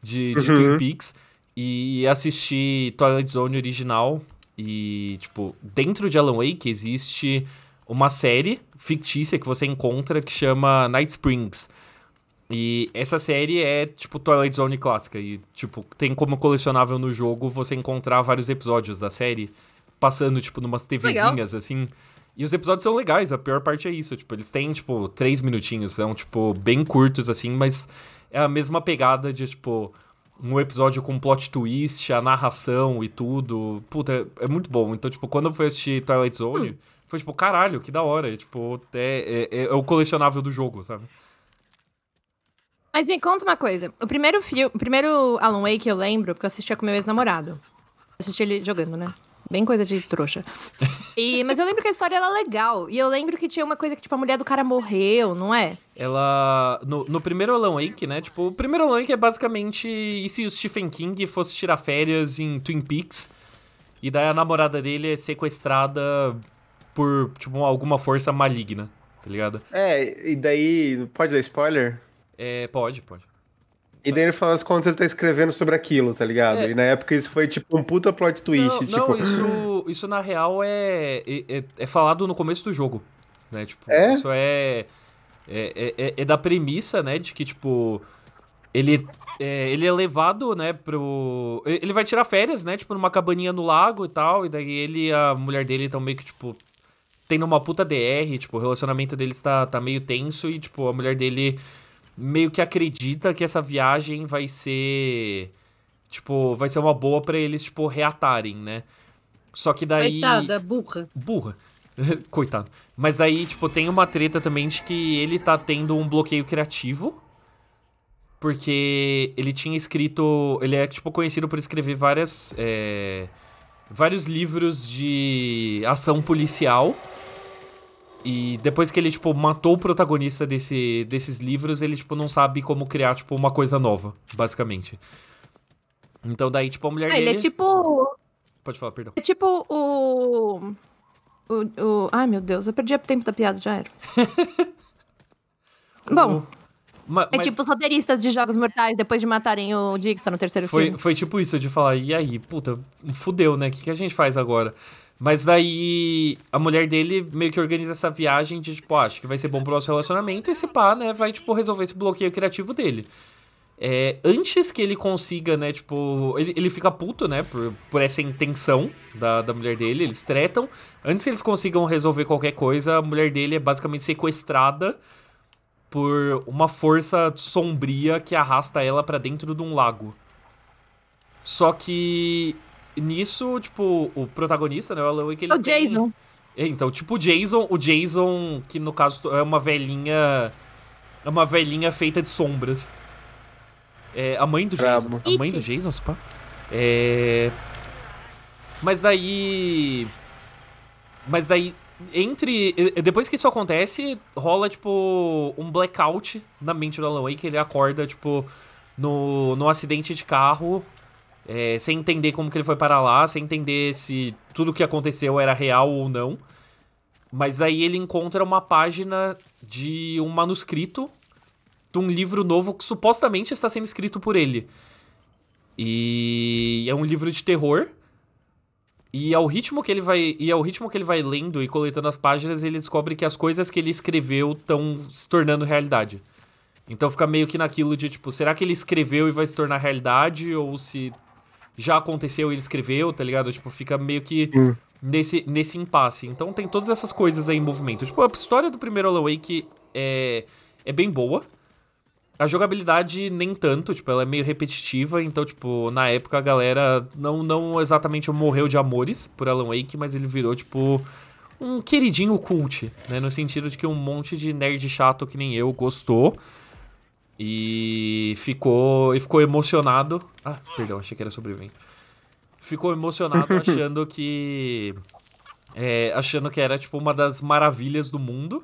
de, de Twin Peaks. E assistir Twilight Zone original. E, tipo, dentro de Alan Wake existe uma série fictícia que você encontra que chama Night Springs. E essa série é, tipo, Twilight Zone clássica. E, tipo, tem como colecionável no jogo você encontrar vários episódios da série passando, tipo, numas TVzinhas, assim. E os episódios são legais, a pior parte é isso. Tipo, eles têm, tipo, três minutinhos, são, tipo, bem curtos, assim, mas é a mesma pegada de, tipo, um episódio com plot twist, a narração e tudo. Puta, é, é muito bom. Então, tipo, quando eu fui assistir Twilight Zone, foi tipo, caralho, que da hora. E, tipo, é, é, é o colecionável do jogo, sabe? Mas me conta uma coisa. O primeiro filme, o primeiro Alan Wake eu lembro, porque eu assistia com meu ex-namorado. Assisti ele jogando, né? Bem coisa de trouxa. E, mas eu lembro que a história era legal. E eu lembro que tinha uma coisa que, tipo, a mulher do cara morreu, não é? Ela. No, no primeiro Alan Wake, né? Tipo, o primeiro Alan Wake é basicamente. E se o Stephen King fosse tirar férias em Twin Peaks? E daí a namorada dele é sequestrada por, tipo, alguma força maligna, tá ligado? É, e daí. Pode dar spoiler? É, pode, pode. E daí, no final das contas, ele tá escrevendo sobre aquilo, tá ligado? É. E na época isso foi tipo um puta plot twist. Não, tipo... não, isso, isso na real é, é, é falado no começo do jogo, né? Tipo, É? isso é, é, é, é da premissa, né, de que, tipo, ele é, ele é levado, né, pro... Ele vai tirar férias, né, tipo, numa cabaninha no lago e tal, e daí ele e a mulher dele estão meio que, tipo, tendo uma puta DR, tipo, o relacionamento deles tá, tá meio tenso e, tipo, a mulher dele meio que acredita que essa viagem vai ser tipo, vai ser uma boa pra eles, tipo, reatarem, né? Só que daí Coitada, burra. burra. Coitado. Mas aí, tipo, tem uma treta também de que ele tá tendo um bloqueio criativo. Porque ele tinha escrito. Ele é, tipo, conhecido por escrever várias. é, vários livros de ação policial. E depois que ele, tipo, matou o protagonista desse, desses livros, ele, tipo, não sabe como criar, tipo, uma coisa nova, basicamente. Então daí, tipo, a mulher Ah, dele... ele é tipo. Pode falar, perdão. É tipo o. O, o... Ai, meu Deus, eu perdi o tempo da piada, já era. Bom, Ma- é mas tipo os roteiristas de Jogos Mortais depois de matarem o Dixon no terceiro foi, filme. foi tipo isso, de falar, e aí, puta, fudeu, né? O que, que a gente faz agora? Mas daí a mulher dele meio que organiza essa viagem de, tipo, ah, acho que vai ser bom pro nosso relacionamento, e esse pá, né, vai, tipo, resolver esse bloqueio criativo dele. É, antes que ele consiga, né, tipo, ele, ele fica puto, né, por, por essa intenção da, da mulher dele, eles tretam. Antes que eles consigam resolver qualquer coisa, a mulher dele é basicamente sequestrada por uma força sombria que arrasta ela pra dentro de um lago. Só que nisso, tipo, o protagonista, né, o Alan Wake, ele É o tem- Jason. é, Então, tipo o Jason, o Jason, que no caso é uma velhinha. É uma velhinha feita de sombras. É a mãe do Brabo. Jason. A mãe It. do Jason, se pá. É. Mas daí. Mas daí. Entre. e- Depois que isso acontece, rola, tipo, um blackout na mente do Alan Wake. Ele acorda, tipo, no, no acidente de carro. É, sem entender como que ele foi para lá, sem entender se tudo que aconteceu era real ou não. Mas aí ele encontra uma página de um manuscrito de um livro novo que supostamente está sendo escrito por ele. E é um livro de terror. E ao ritmo que ele vai, e ao ritmo que ele vai lendo e coletando as páginas, ele descobre que as coisas que ele escreveu estão se tornando realidade. Então fica meio que naquilo de tipo, será que ele escreveu e vai se tornar realidade ou se já aconteceu e ele escreveu, tá ligado? Tipo, fica meio que nesse, nesse impasse. Então tem todas essas coisas aí em movimento. Tipo, a história do primeiro Alan Wake é, é bem boa. A jogabilidade nem tanto, tipo, ela é meio repetitiva, então, tipo, na época a galera não, não exatamente morreu de amores por Alan Wake, mas ele virou, tipo, um queridinho cult, né? No sentido de que um monte de nerd chato que nem eu gostou e ficou, e ficou emocionado. Ah, perdão, achei que era sobrevivente. Ficou emocionado achando que. é, achando que era, tipo, uma das maravilhas do mundo.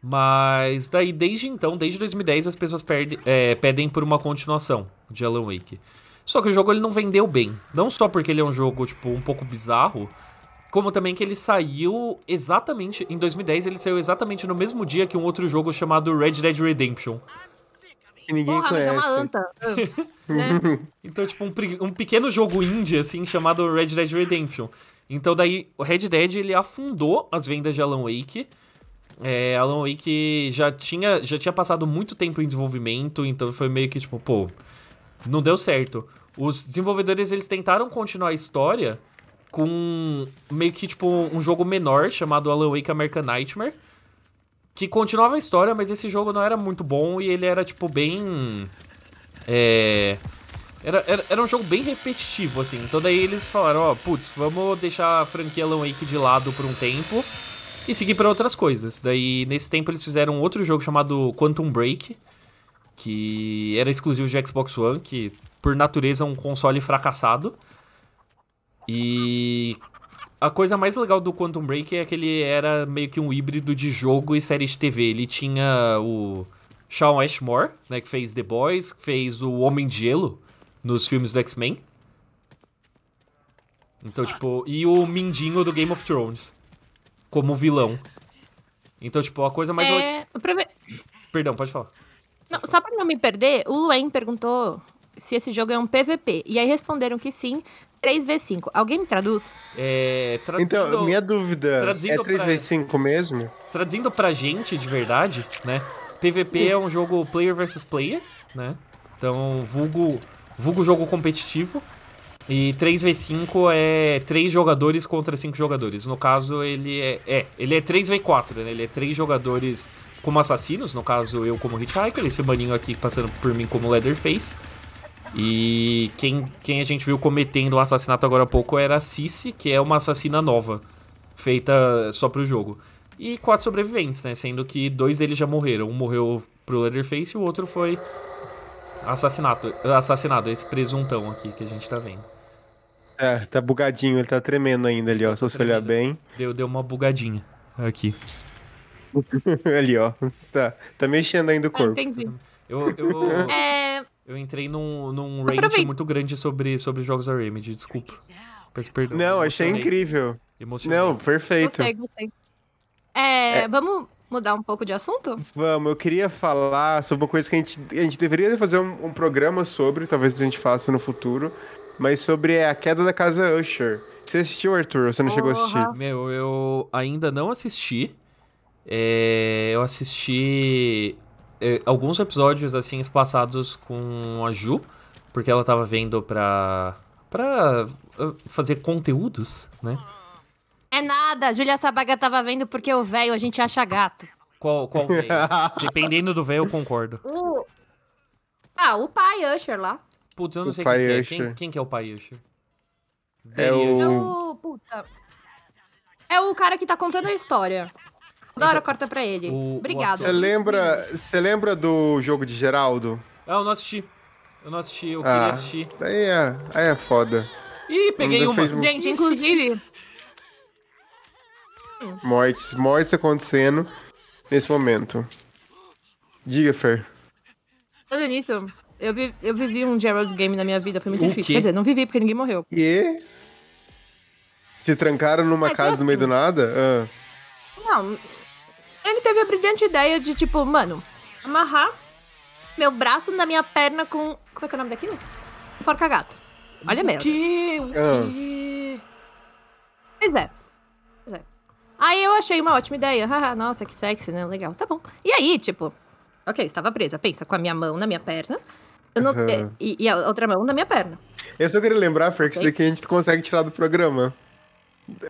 Mas daí, desde então, desde 2010, as pessoas perde- é, pedem por uma continuação de Alan Wake. Só que o jogo ele não vendeu bem. Não só porque ele é um jogo, tipo, um pouco bizarro, como também que ele saiu exatamente. Em 2010, ele saiu exatamente no mesmo dia que um outro jogo chamado Red Dead Redemption. Que ninguém Porra, mas é conhece. uma anta. né? Então, tipo, um, um pequeno jogo indie, assim, chamado Red Dead Redemption. Então, daí, o Red Dead, ele afundou as vendas de Alan Wake. É, Alan Wake já tinha, já tinha passado muito tempo em desenvolvimento, então foi meio que, tipo, pô, não deu certo. Os desenvolvedores, eles tentaram continuar a história com meio que, tipo, um jogo menor chamado Alan Wake American Nightmare. Que continuava a história, mas esse jogo não era muito bom e ele era, tipo, bem... É... Era, era, era um jogo bem repetitivo, assim. Então daí eles falaram, ó, putz, vamos deixar a franquia Alan Wake de lado por um tempo e seguir para outras coisas. Daí, nesse tempo, eles fizeram outro jogo chamado Quantum Break, que era exclusivo de Xbox One, que por natureza é um console fracassado. E a coisa mais legal do Quantum Break é que ele era meio que um híbrido de jogo e série de TV. Ele tinha o Sean Ashmore, né, que fez The Boys, que fez o Homem de Gelo nos filmes do X-Men. Então, tipo, e o Mindinho do Game of Thrones como vilão. Então, tipo, a coisa mais. É, pra ver- Perdão, pode falar. Não, só pra não me perder, o Luen perguntou se esse jogo é um PVP. E aí responderam que sim, 3v5. Alguém me traduz? É, traduzindo, Então, minha dúvida é traduzindo pra- 3v5 mesmo? traduzindo pra gente de verdade, né? PVP é um jogo player versus player, né? Então, vulgo, vulgo jogo competitivo. E 3v5 é 3 jogadores contra 5 jogadores. No caso, ele é. É, ele é 3v4, né? Ele é 3 jogadores como assassinos, no caso, eu como Hitchhiker, esse maninho aqui passando por mim como Leatherface. E quem, quem a gente viu cometendo o assassinato agora há pouco era a Cici, que é uma assassina nova, feita só pro jogo. E quatro sobreviventes, né? Sendo que dois deles já morreram. Um morreu pro Leatherface e o outro foi assassinato, assassinado, esse presuntão aqui que a gente tá vendo. É, tá bugadinho, ele tá tremendo ainda ali, ó. Se você olhar bem. Deu, deu uma bugadinha aqui. ali, ó. Tá, tá mexendo ainda o corpo. Entendi. Eu, eu, É, eu entrei num, num range Aproveita. muito grande sobre, sobre jogos da Remedy, desculpa. Peço perdão. Não, achei incrível. Emocionei. Não, perfeito. gostei, gostei. É, Vamos mudar um pouco de assunto? Vamos, eu queria falar sobre uma coisa que a gente, a gente deveria fazer um, um programa sobre, talvez a gente faça no futuro, mas sobre a queda da casa Usher. Você assistiu, Arthur? Ou você não chegou a assistir? Meu, eu ainda não assisti. É, eu assisti é, alguns episódios assim espaçados com a Ju, porque ela tava vendo pra, pra uh, fazer conteúdos, né? É nada, a Julia Sabaga tava vendo porque o velho a gente acha gato. Qual, qual veio? Dependendo do velho, eu concordo. O... Ah, o pai Usher lá. Putz, eu não O sei pai quem que é. Usher. Quem, quem que é o pai Usher? É o- É o. Puta. É o cara que tá contando a história. Toda hora corta pra ele. o- Obrigado. Você lembra, você lembra do jogo de Geraldo? Ah, eu não assisti. Eu não assisti, eu Ah. queria assistir. Aí é, aí é foda. Ih, peguei uma. fez- Gente, inclusive, Mortes, mortes acontecendo nesse momento. Diga, Fer. falando nisso, eu, vi, eu vivi um Gerald's Game na minha vida, foi muito O difícil. quê? Quer dizer, não vivi porque ninguém morreu. E? Te trancaram numa É casa no meio do nada? Ah. Não, ele teve a brilhante ideia de, tipo, mano, amarrar meu braço na minha perna com. Como é que é o nome daquilo? Forca-gato. Olha O merda. quê? O Ah. quê? Pois é. Pois é. Aí eu achei uma ótima ideia. Nossa, que sexy, né? Legal, tá bom. E aí, tipo, ok, estava presa. Pensa, com a minha mão na minha perna. Eu não, Aham. e, e a outra mão na minha perna. Eu só queria lembrar, Fer, que isso daqui a gente consegue tirar do programa.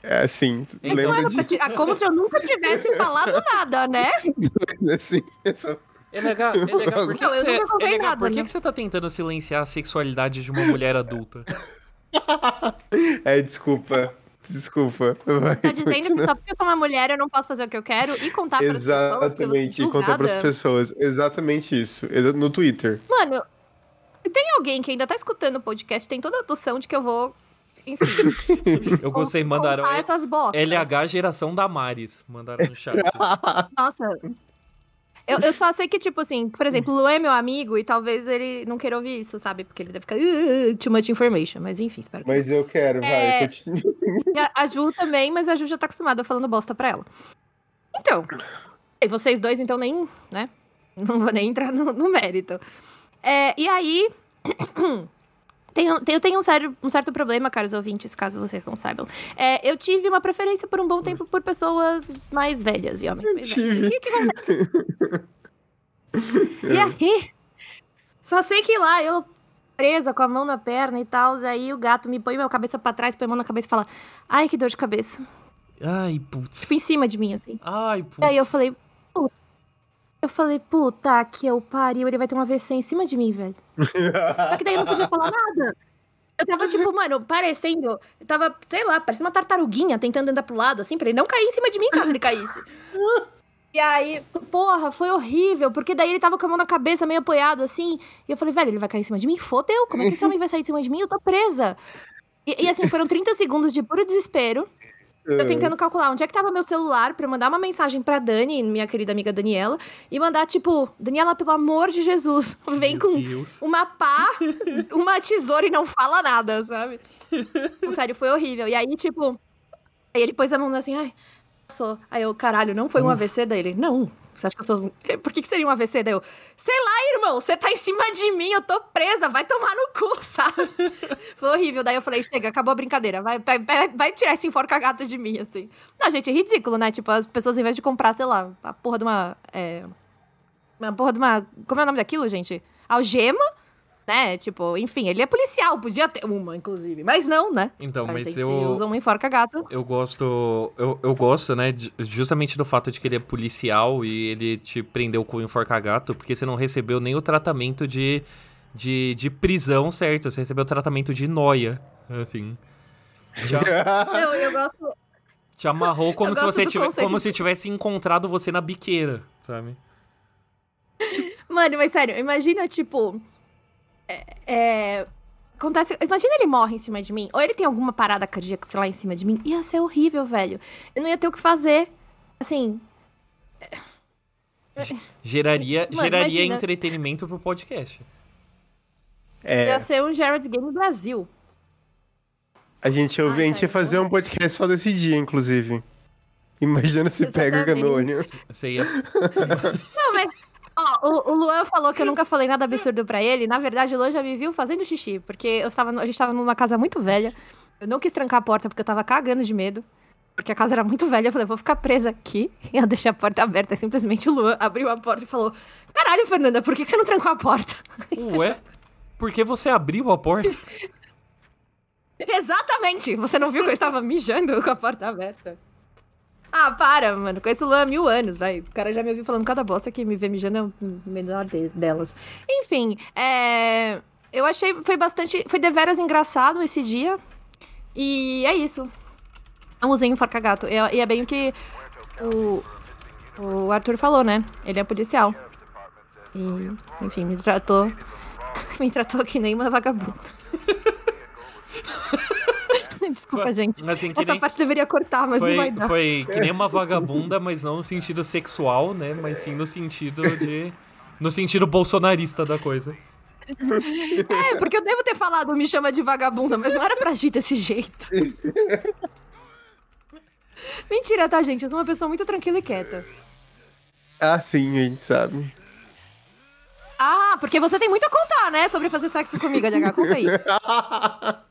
É assim, Mas não lembra disso? tirar, como se eu nunca tivesse falado nada, né? Assim, é só- É legal, é legal. Por que, Não, que eu você, nunca contei é legal, nada, por que, né? que você tá tentando silenciar a sexualidade de uma mulher adulta? É, desculpa. Desculpa. Vai, Tá dizendo que continua. só porque eu sou uma mulher eu não posso fazer o que eu quero e contar para as pessoas. Exatamente, e contar pras julgada. pessoas. Exatamente isso. No Twitter. Mano, se tem alguém que ainda tá escutando o podcast, tem toda a noção de que eu vou. Enfim. Eu gostei, mandaram essas. LH geração da Maris. Mandaram no chat. Nossa. Eu, eu só sei que, tipo assim, por exemplo, o Lu é meu amigo e talvez ele não queira ouvir isso, sabe? Porque ele deve ficar. "Uh, too much information. Mas enfim, espero que. Mas eu quero, vai. É. continua. E a Ju também, mas a Ju já tá acostumada falando bosta pra ela. Então. E vocês dois, então, nem. né? Não vou nem entrar no, no mérito. É, e aí. Tenho, tenho, tenho um, sério, um certo problema, caros ouvintes, caso vocês não saibam. É, eu tive uma preferência por um bom tempo por pessoas mais velhas e homens mais velhos. Tive. E o que, que acontece? E aí, só sei que lá eu presa com a mão na perna e tal, aí o gato me põe minha cabeça pra trás, põe a mão na cabeça e fala: Ai, que dor de cabeça. Ai, putz. Tipo, em cima de mim, assim. Ai, putz. E aí eu falei. Eu falei, puta, que eu pariu, ele vai ter uma AVC em cima de mim, velho. Só que daí eu não podia falar nada. Eu tava, tipo, mano, parecendo. Eu tava, sei lá, parecendo uma tartaruguinha tentando andar pro lado, assim, pra ele não cair em cima de mim caso ele caísse. E aí, porra, foi horrível, porque daí ele tava com a mão na cabeça, meio apoiado, assim. E eu falei, velho, ele vai cair em cima de mim? Fodeu, como é que esse homem vai sair de cima de mim? Eu tô presa. E, e, assim, foram 30 segundos de puro desespero. Eu tentando calcular onde é que tava meu celular pra mandar uma mensagem pra Dani, minha querida amiga Daniela, e mandar, tipo, Daniela, pelo amor de Jesus, vem Meu com Deus. uma pá, uma tesoura e não fala nada, sabe? Sério, foi horrível. E aí, tipo, aí ele pôs a mão assim, ai, passou. Aí eu, caralho, não foi um AVC dele? Não. Você acha que eu sou. Por que, que seria um AVC? Daí eu, sei lá, irmão, você tá em cima de mim, eu tô presa, vai tomar no cu, sabe? Foi horrível. Daí eu falei, chega, acabou a brincadeira, vai, vai, vai tirar esse enforca-gato de mim, assim. Não, gente, é ridículo, né? Tipo, as pessoas, em vez de comprar, sei lá, a porra de uma. É, uma porra de uma. Como é o nome daquilo, gente? Algema, né? Tipo, enfim, ele é policial, podia ter uma, inclusive. Mas não, né? Então, a mas gente eu. usa um enforca-gato. Eu gosto. Eu, eu gosto, né? justamente do fato de que ele é policial e ele te prendeu com o enforca-gato, porque você não recebeu nem o tratamento de, de, de prisão, certo? Você recebeu o tratamento de noia. Assim. Te, a- Eu, eu gosto. te amarrou como Eu se você tivesse. conceito Como se tivesse encontrado você na biqueira, sabe? Mano, mas sério, imagina, tipo. É, é, acontece. Imagina ele morre em cima de mim. Ou ele tem alguma parada cardíaca, sei lá, em cima de mim. Ia ser horrível, velho. Eu não ia ter o que fazer. Assim. Geraria, Mano, geraria imagina. entretenimento pro podcast. É, Ia ser um Jared Game Brasil. a gente ouviu, a gente ia fazer um podcast só desse dia, inclusive. Imagina se pega Exatamente. canônio. Você ia. Não, mas. Ó, o, o Luan falou que eu nunca falei nada absurdo pra ele. Na verdade, o Luan já me viu fazendo xixi. Porque eu estava, a gente tava numa casa muito velha. Eu não quis trancar a porta porque eu tava cagando de medo. Porque a casa era muito velha. Eu falei, vou ficar presa aqui. E eu deixei a porta aberta. E simplesmente o Luan abriu a porta e falou: Caralho, Fernanda, por que que você não trancou a porta? Ué? Por que você abriu a porta? Exatamente! Você não viu que eu estava mijando com a porta aberta? Ah, para, mano. Conheço o Luan há mil anos, vai. O cara já me ouviu falando cada bosta que me vê mijando é o menor de- delas. Enfim, é... Eu achei... Foi bastante... Foi deveras engraçado esse dia. E é isso. Usei um forca-gato. E é e é bem o que o... O Arthur falou, né? Ele é policial. E, enfim, me tratou... me tratou que nem uma vagabunda. Desculpa, gente. Assim, Essa nem- parte deveria cortar, mas não vai Foi, dar. foi que nem uma vagabunda, mas não no sentido sexual, né? Mas sim no sentido de. No sentido bolsonarista da coisa. É, porque eu devo ter falado me chama de vagabunda, mas não era pra agir desse jeito. Mentira, tá, gente? Eu sou uma pessoa muito tranquila e quieta. Ah, sim, a gente sabe. Ah, porque você tem muito a contar, né? Sobre fazer sexo comigo, LH. Conta aí.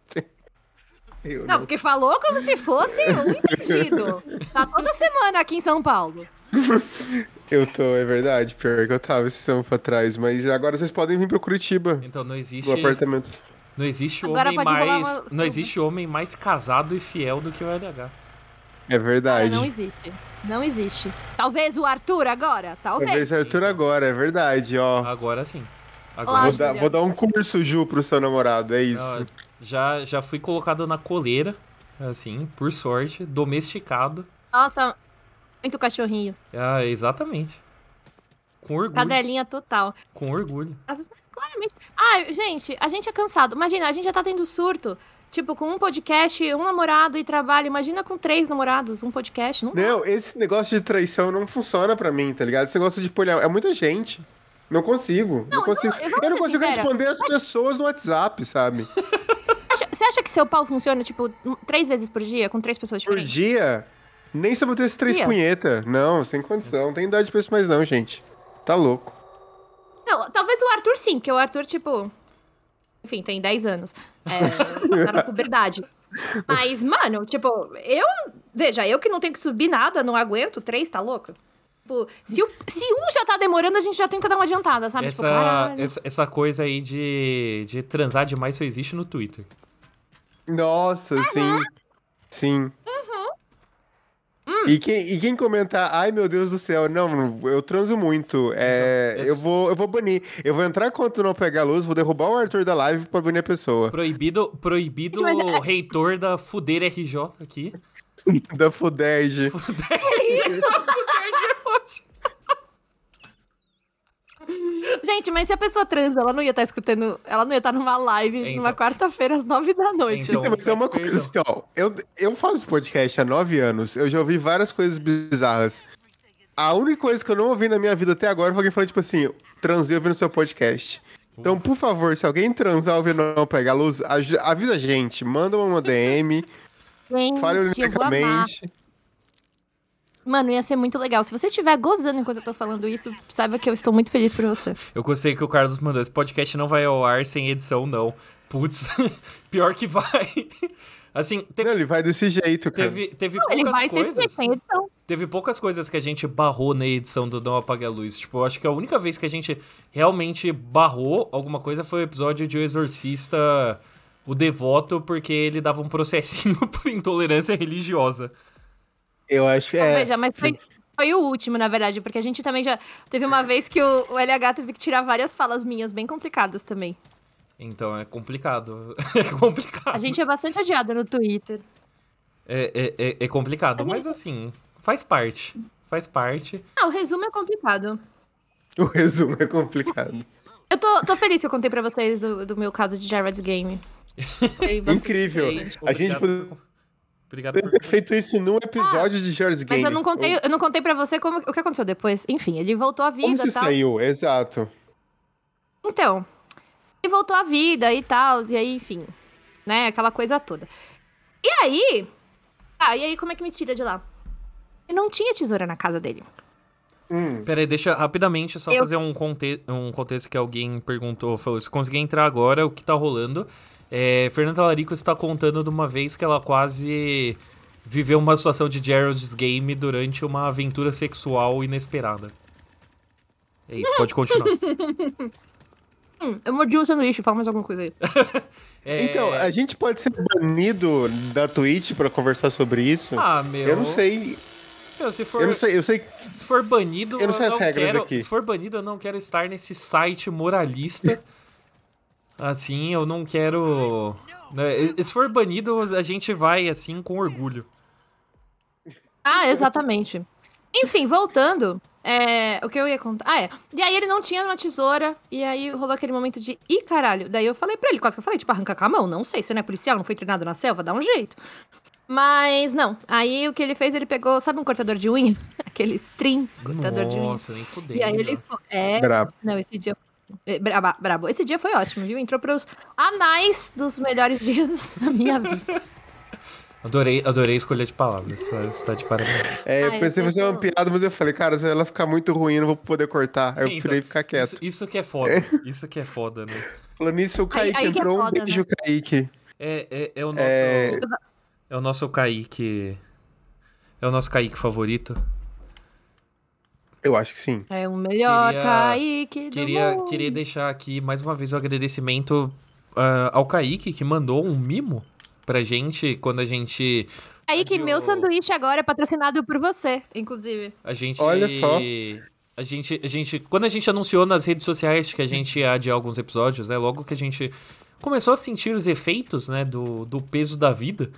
Eu Não, porque falou como se fosse um entendido. Tá toda semana aqui em São Paulo. Eu tô, é verdade. Pior que eu tava esse tempo pra trás. Mas agora vocês podem vir pro Curitiba. Então não existe. No apartamento. Não existe Agora homem mais. uma- Não existe homem mais casado e fiel do que o LH. É verdade. Cara, não existe. Não existe. Talvez o Arthur agora? Talvez. Talvez Arthur agora, é verdade, ó. Agora sim. Olá, Agora Vou sim. dar, vou dar um curso, Ju, pro seu namorado, é isso. Já, já fui colocado na coleira, assim, por sorte, domesticado. Nossa, muito cachorrinho. Ah, exatamente. Com orgulho. Cadelinha total. Com orgulho. As- Claramente. Ah, gente, a gente é cansado. Imagina, a gente já tá tendo surto. Tipo, com um podcast, um namorado e trabalho. Imagina com três namorados, um podcast. Não. Não, esse negócio de traição não funciona pra mim, tá ligado? Esse negócio de poliamor. É muita gente. Não consigo. Não, Não, consigo. não, vamos eu não consigo sincera. responder as pessoas no WhatsApp, sabe? Acha- Você acha que seu pau funciona, tipo, três vezes por dia, com três pessoas Por diferentes? dia, nem se eu batesse três Dia? punheta. Não, sem condição. Não tem idade pra isso mais não, gente. Tá louco. Não, talvez o Arthur sim, porque o Arthur, tipo. Enfim, tem 10 anos. É, tá na puberdade. Mas, mano, tipo, eu. Veja, eu que não tenho que subir nada, não aguento, três, tá louco? Tipo, se, o- se um já tá demorando, a gente já tenta dar uma adiantada, sabe? tipo, Essa, caralho. essa, essa coisa aí de, de transar demais só existe no Twitter. Nossa, sim. Sim. E, quem, e quem comentar, ai meu Deus do céu, não, eu transo muito. É, Então, eu, vou, eu vou banir. Eu vou entrar quando não pegar luz, vou derrubar o Arthur da live pra banir a pessoa. Proibido, proibido o reitor da Fudeira RJ aqui. Da Fuderge. Fudeira RJ. Gente, mas se a pessoa transa, ela não ia estar escutando. Ela não ia estar numa live Então. numa quarta-feira às nove da noite. Então, mas é uma coisa assim, ó. Eu, eu faço podcast há nove anos, eu já ouvi várias coisas bizarras. A única coisa que eu não ouvi na minha vida até agora foi alguém falando, tipo assim, transei ouvindo seu podcast. Então, por favor, se alguém transar ouvindo não pegar luz, avisa a gente, manda uma DM, Gente, fale eu vou amar. unicamente. Mano, ia ser muito legal. Se você estiver gozando enquanto eu tô falando isso, saiba que eu estou muito feliz por você. Eu gostei que o Carlos mandou. Esse podcast não vai ao ar sem edição, não. Putz, pior que vai. Assim, teve, Não, ele vai desse jeito, cara. teve, teve Ele poucas vai ser coisas. sem edição. Teve poucas coisas que a gente barrou na edição do Não Apague a Luz. Tipo, eu acho que a única vez que a gente realmente barrou alguma coisa foi o episódio de O Exorcista, o Devoto, porque ele dava um processinho por intolerância religiosa. Eu acho que é. Veja, mas foi, foi o último, na verdade, porque a gente também já. Teve uma vez que o, o LH teve que tirar várias falas minhas bem complicadas também. Então é complicado. É complicado. A gente é bastante odiado no Twitter. É, é, é, é complicado, mas assim, faz parte. Faz parte. Ah, o resumo é complicado. O resumo é complicado. Eu tô, tô feliz que eu contei pra vocês do, do meu caso de Jared's Game. Incrível. A gente Obrigado Obrigado por... ter feito isso num episódio de Jared's Game. Mas eu não contei, eu não contei pra você como, o que aconteceu depois. Enfim, ele voltou à vida Como e você tal. saiu? Exato. Então, ele voltou à vida e tal, e aí, enfim, né, aquela coisa toda. E aí, ah, e aí como é que me tira de lá? E não tinha tesoura na casa dele. Peraí, deixa rapidamente só Eu- fazer um, conte um contexto que alguém perguntou. Falou, se conseguir entrar agora, o que tá rolando? É, Fernanda Larico está contando de uma vez que ela quase viveu uma situação de Gerald's Game durante uma aventura sexual inesperada. É isso, pode continuar. Hum, eu mordi o sanduíche, fala mais alguma coisa aí. É, Então, a gente pode ser banido da Twitch pra conversar sobre isso? Ah, meu. eu não sei. Meu, se for, Eu não sei. Eu sei. Se for banido, Eu não sei as regras quero, aqui. Se for banido, eu não quero estar nesse site moralista. assim, eu não quero. né, Se for banido, a gente vai assim com orgulho. Ah, exatamente. Enfim, voltando, é, o que eu ia contar. Ah, é. E aí ele não tinha uma tesoura, e aí rolou aquele momento de, ih, caralho. Daí eu falei pra ele, quase que eu falei, tipo, arranca com a mão. Não sei, você não é policial, não foi treinado na selva, dá um jeito. Mas não. Aí o que ele fez, ele pegou, sabe um cortador de unha? Aquele string cortador de unha. Nossa, nem fudeu. E aí ele foi. É. Não, esse dia. É, Braba, brabo. Esse dia foi ótimo, viu? Entrou pros anais dos melhores dias da minha vida. Adorei, adorei escolher de palavras. Você está de parabéns. É, eu Ah, pensei em fazer uma piada, mas eu falei, cara, se ela ficar muito ruim, eu não vou poder cortar. Aí eu Então, preferi ficar quieto. Isso, isso que é foda. Isso que é foda, né? Falando nisso, o Kaique aí que é entrou. um foda, beijo, Kaique. É, é, é o nosso. É. É... o nosso Kaique. É o nosso Kaique favorito. Eu acho que sim. É o melhor Queria- Kaique do Queria, mundo. queria deixar aqui mais uma vez o agradecimento ah, ao Kaique, que mandou um mimo pra gente quando a gente. Kaique, Adiou. meu sanduíche agora é patrocinado por você, inclusive. A gente. Olha só. A gente, a gente. Quando a gente anunciou nas redes sociais que a gente ia adiar alguns episódios, né? Logo que a gente começou a sentir os efeitos, né? Do, do peso da vida.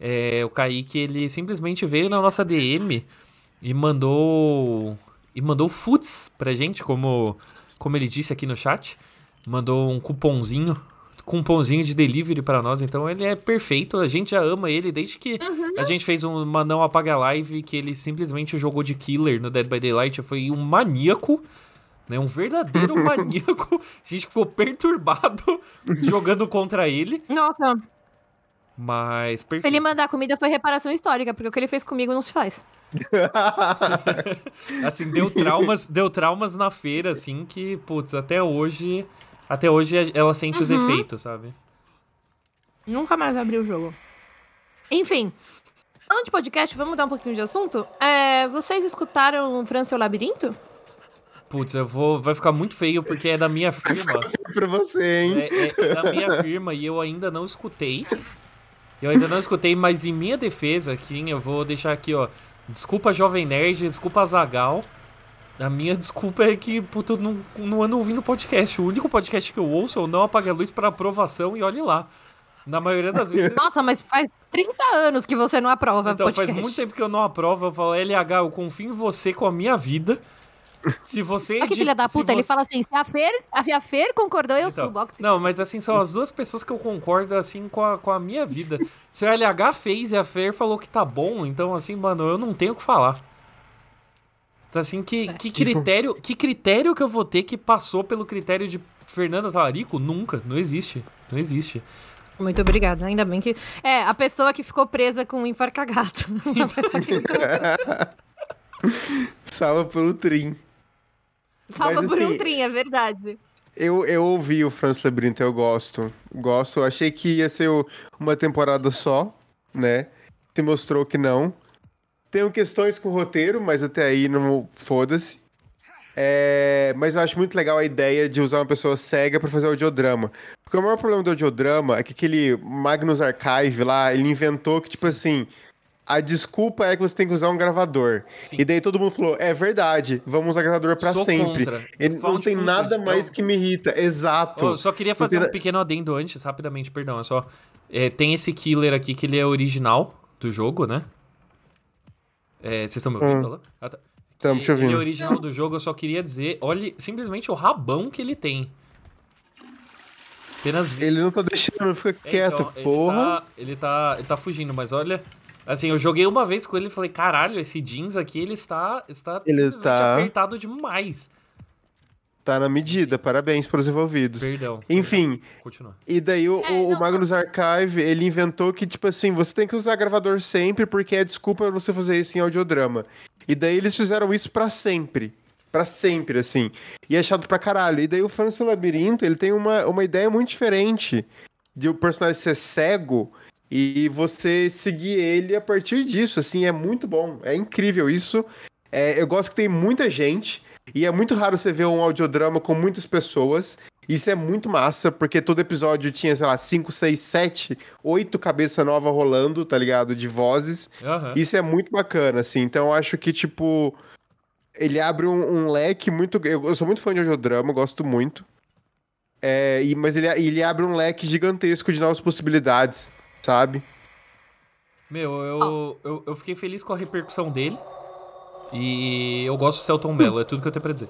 é, o Kaique, ele simplesmente veio na nossa DM e mandou. E mandou futs pra gente, como, como ele disse aqui no chat. Mandou um cupomzinho. Cupomzinho de delivery pra nós. Então ele é perfeito. A gente já ama ele desde que a gente fez uma Não Apaga Live que ele simplesmente jogou de killer no Dead by Daylight. Foi um maníaco. Né, um verdadeiro maníaco. A gente ficou perturbado jogando contra ele. Nossa, Mas perfeito. ele mandar comida foi reparação histórica, porque o que ele fez comigo não se faz. Assim, deu traumas, deu traumas na feira, assim, que, putz, até hoje. Até hoje ela sente os efeitos, sabe? Nunca mais abri o jogo. Enfim, falando de podcast, vamos mudar um pouquinho de assunto. É, vocês escutaram França e o Labirinto? Putz, eu vou. Vai ficar muito feio porque é da minha firma. pra você, hein? É, é- é da minha firma e eu ainda não escutei. Eu ainda não escutei, mas em minha defesa, aqui, eu vou deixar aqui, ó. Desculpa, Jovem Nerd, desculpa, Zagal. A minha desculpa é que, puta, eu não, não ando ouvindo podcast. O único podcast que eu ouço é o Não Apaga a Luz para aprovação e olhe lá. Na maioria das vezes. Nossa, mas faz 30 anos que você não aprova Então, podcast. faz muito tempo que eu não aprovo. Eu falo, LH, eu confio em você com a minha vida. Se você. Olha que filha da puta, ele você... fala assim: se a Fer, a Fer concordou, eu então, subo. Não, mas assim, são as duas pessoas que eu concordo, assim, com a, com a minha vida. Se o LH fez e a Fer falou que tá bom, então, assim, mano, eu não tenho o que falar. Então, assim, que, É. que Tipo critério que critério que eu vou ter que passou pelo critério de Fernanda Talarico? Nunca, não existe. Não existe. Muito obrigada. Ainda bem que. É, a pessoa que ficou presa com o que ficou Salva pelo Trim. Salva Mas, por um assim, trim, é verdade. Eu, eu ouvi o Franz Labyrinth, eu gosto. Gosto. Achei que ia ser uma temporada só, né? Se mostrou que não. Tenho questões com o roteiro, mas até aí não foda-se. É, mas eu acho muito legal a ideia de usar uma pessoa cega pra fazer audiodrama. Porque o maior problema do audiodrama é que aquele Magnus Archive lá, ele inventou que, tipo assim, a desculpa é que você tem que usar um gravador. Sim. E daí todo mundo falou, é verdade, vamos usar gravador pra Sou sempre. Ele não tem nada mais que me irrita. Exato. Eu só queria fazer Porque- um pequeno adendo antes, rapidamente, perdão. É só. é, tem esse killer aqui que ele é original do jogo, né? É, vocês estão me ouvindo? Alô? Ah, tá. Estamos te Ele é ouvindo. original do jogo, eu só queria dizer, olhe simplesmente o rabão que ele tem. Apenas. Ele não tá deixando, fica É, quieto, então, ele porra. tá- Ele tá, ele tá fugindo, mas olha. Assim, eu joguei uma vez com ele e falei, caralho, esse jeans aqui, ele está, está Ele simplesmente tá- apertado demais. Tá na medida, parabéns pros envolvidos. Perdão. Enfim, perdão. Continua. e daí o, É, o- Magnus Archive, ele inventou que, tipo assim, você tem que usar gravador sempre, porque é desculpa você fazer isso em audiodrama. E daí eles fizeram isso pra sempre. Pra sempre, assim. E é chato pra caralho. E daí o Francis Labirinto, ele tem uma, uma ideia muito diferente de o personagem ser cego e você seguir ele a partir disso, assim, é muito bom. É incrível isso. É, eu gosto que tem muita gente. E é muito raro você ver um audiodrama com muitas pessoas. Isso é muito massa, porque todo episódio tinha, sei lá, 5, 6, 7, 8 cabeça nova rolando, tá ligado? De vozes. Aham. Isso é muito bacana, assim. Então eu acho que, tipo, ele abre um, um leque muito. Eu, eu sou muito fã de audiodrama, gosto muito. É, e, mas ele, ele abre um leque gigantesco de novas possibilidades, sabe? Meu, eu, eu, eu fiquei feliz com a repercussão dele. E eu gosto do Celton Mello, é tudo que eu tenho pra dizer.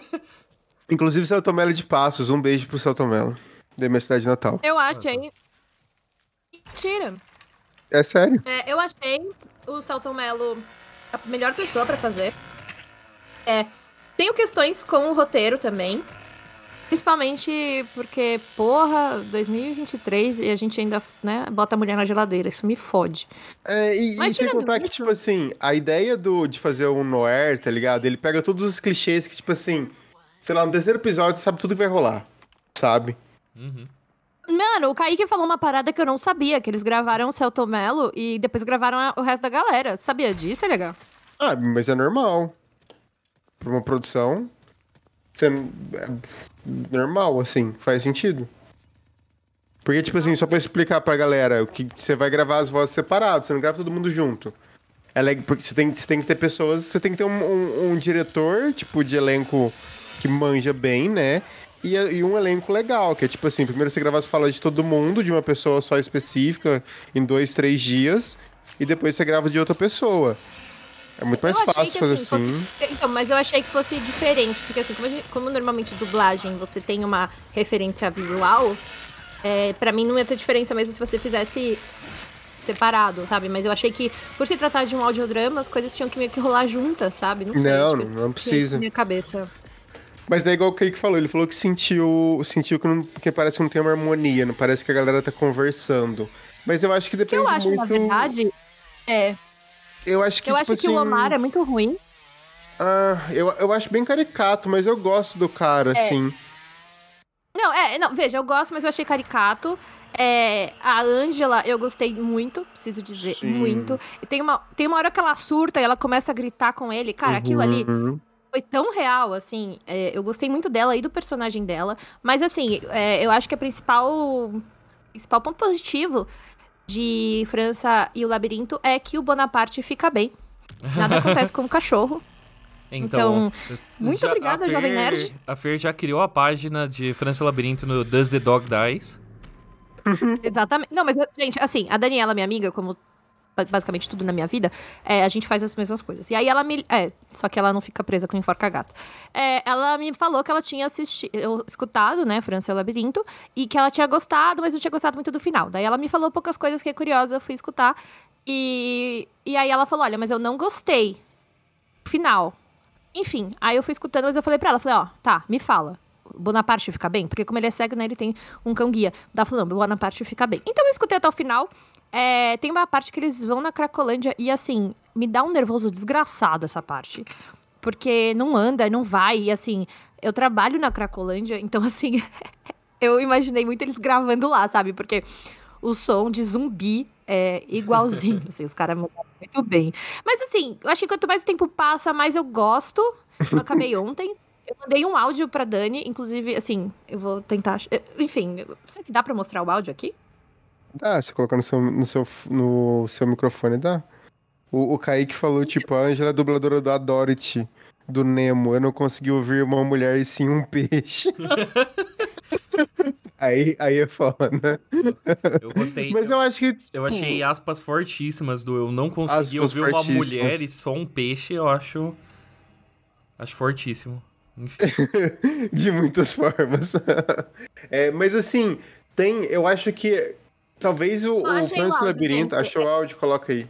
Inclusive, Celton Mello de Passos. Um beijo pro Celton Mello, da minha cidade natal. Eu achei. Mentira. É sério. É, eu achei o Celton Mello a melhor pessoa pra fazer. É. Tenho questões com o roteiro também. Principalmente porque, porra, 2023 e a gente ainda, né, bota a mulher na geladeira. Isso me fode. É, e, Mas e sem contar que, isso- tipo assim, a ideia do, de fazer um noir, tá ligado? Ele pega todos os clichês que, tipo assim, sei lá, no terceiro episódio você sabe tudo que vai rolar, sabe? Uhum. Mano, o Kaique falou uma parada que eu não sabia, que eles gravaram o Celton Mello e depois gravaram a- o resto da galera. Sabia disso, legal? Ah, mas é normal. Pra uma produção, é normal, assim, faz sentido. Porque, tipo assim, só pra explicar pra galera, que você vai gravar as vozes separadas, você não grava todo mundo junto. É le- porque você tem, você tem que ter pessoas, você tem que ter um, um- um diretor, tipo, de elenco que manja bem, né? E, e um elenco legal, que é tipo assim, primeiro você grava as falas de todo mundo, de uma pessoa só específica, em dois, três dias, e depois você grava de outra pessoa. É muito mais Eu fácil que, fazer assim, assim. fosse- Então, mas eu achei que fosse diferente, porque assim, como, gente- como normalmente dublagem você tem uma referência visual, é, para mim não ia ter diferença mesmo se você fizesse separado, sabe? Mas eu achei que, por se tratar de um audiodrama, as coisas tinham que meio que rolar juntas, sabe? Não, sei, Não, não, não precisa. minha cabeça. Mas daí igual o Kaique falou, ele falou que sentiu, sentiu que, não, que parece que não tem uma harmonia, não parece que a galera tá conversando. Mas eu acho que O que depende eu acho, muito... na verdade, é. Eu acho que, eu tipo acho que assim, o Omar é muito ruim. Ah, eu, eu acho bem caricato, mas eu gosto do cara, É. assim. Não, é, não, veja, eu gosto, mas eu achei caricato. É, a Ângela, eu gostei muito, preciso dizer, Sim. muito. E tem uma, tem uma hora que ela surta e ela começa a gritar com ele. Cara, aquilo ali Uhum. foi tão real, assim. é, eu gostei muito dela e do personagem dela. Mas, assim, é, eu acho que a principal, principal ponto positivo de França e o Labirinto é que o Bonaparte fica bem. Nada acontece com o cachorro. Então, muito já- obrigada, a Jovem Fer- Nerd. A Fer já criou a página de França Labirinto no Does the Dog Dies? Exatamente. Não, mas, gente, assim, a Daniela, minha amiga, como basicamente tudo na minha vida, é, a gente faz as mesmas coisas. E aí ela me. É, só que ela não fica presa com enforca gato. É, ela me falou que ela tinha assistido, escutado, né, França e o Labirinto, e que ela tinha gostado, mas não tinha gostado muito do final. Daí ela me falou poucas coisas que é curiosa, eu fui escutar. E, e aí ela falou: olha, mas eu não gostei. Final. Enfim, aí eu fui escutando, mas eu falei pra ela, falei, ó, tá, me fala. Bonaparte fica bem? Porque como ele é cego, né, ele tem um cão guia. Ela falou, não, Bonaparte fica bem. Então eu escutei até o final. É, tem uma parte que eles vão na Cracolândia e, assim, me dá um nervoso desgraçado essa parte. Porque não anda, não vai. E, assim, eu trabalho na Cracolândia, então, assim, eu imaginei muito eles gravando lá, sabe? Porque o som de zumbi é igualzinho. assim, os caras mandaram muito bem. Mas, assim, eu acho que quanto mais o tempo passa, mais eu gosto. Eu acabei ontem. Eu mandei um áudio pra Dani, inclusive, assim, eu vou tentar. Enfim, será que dá pra mostrar o áudio aqui? Dá, você colocar no seu, no seu, no seu microfone, dá. O, o Kaique falou, tipo, a Angela é dubladora da Dorothy, do Nemo. Eu não consegui ouvir uma mulher e sim um peixe. aí, aí é foda, né? Eu gostei. Mas eu, eu acho que. Tipo, eu achei aspas fortíssimas do eu não consegui ouvir uma mulher e só um peixe, eu acho. Acho fortíssimo. De muitas formas. é, mas assim, tem. Eu acho que Talvez o, o Francis Labirinto. Achou o áudio? Coloca aí.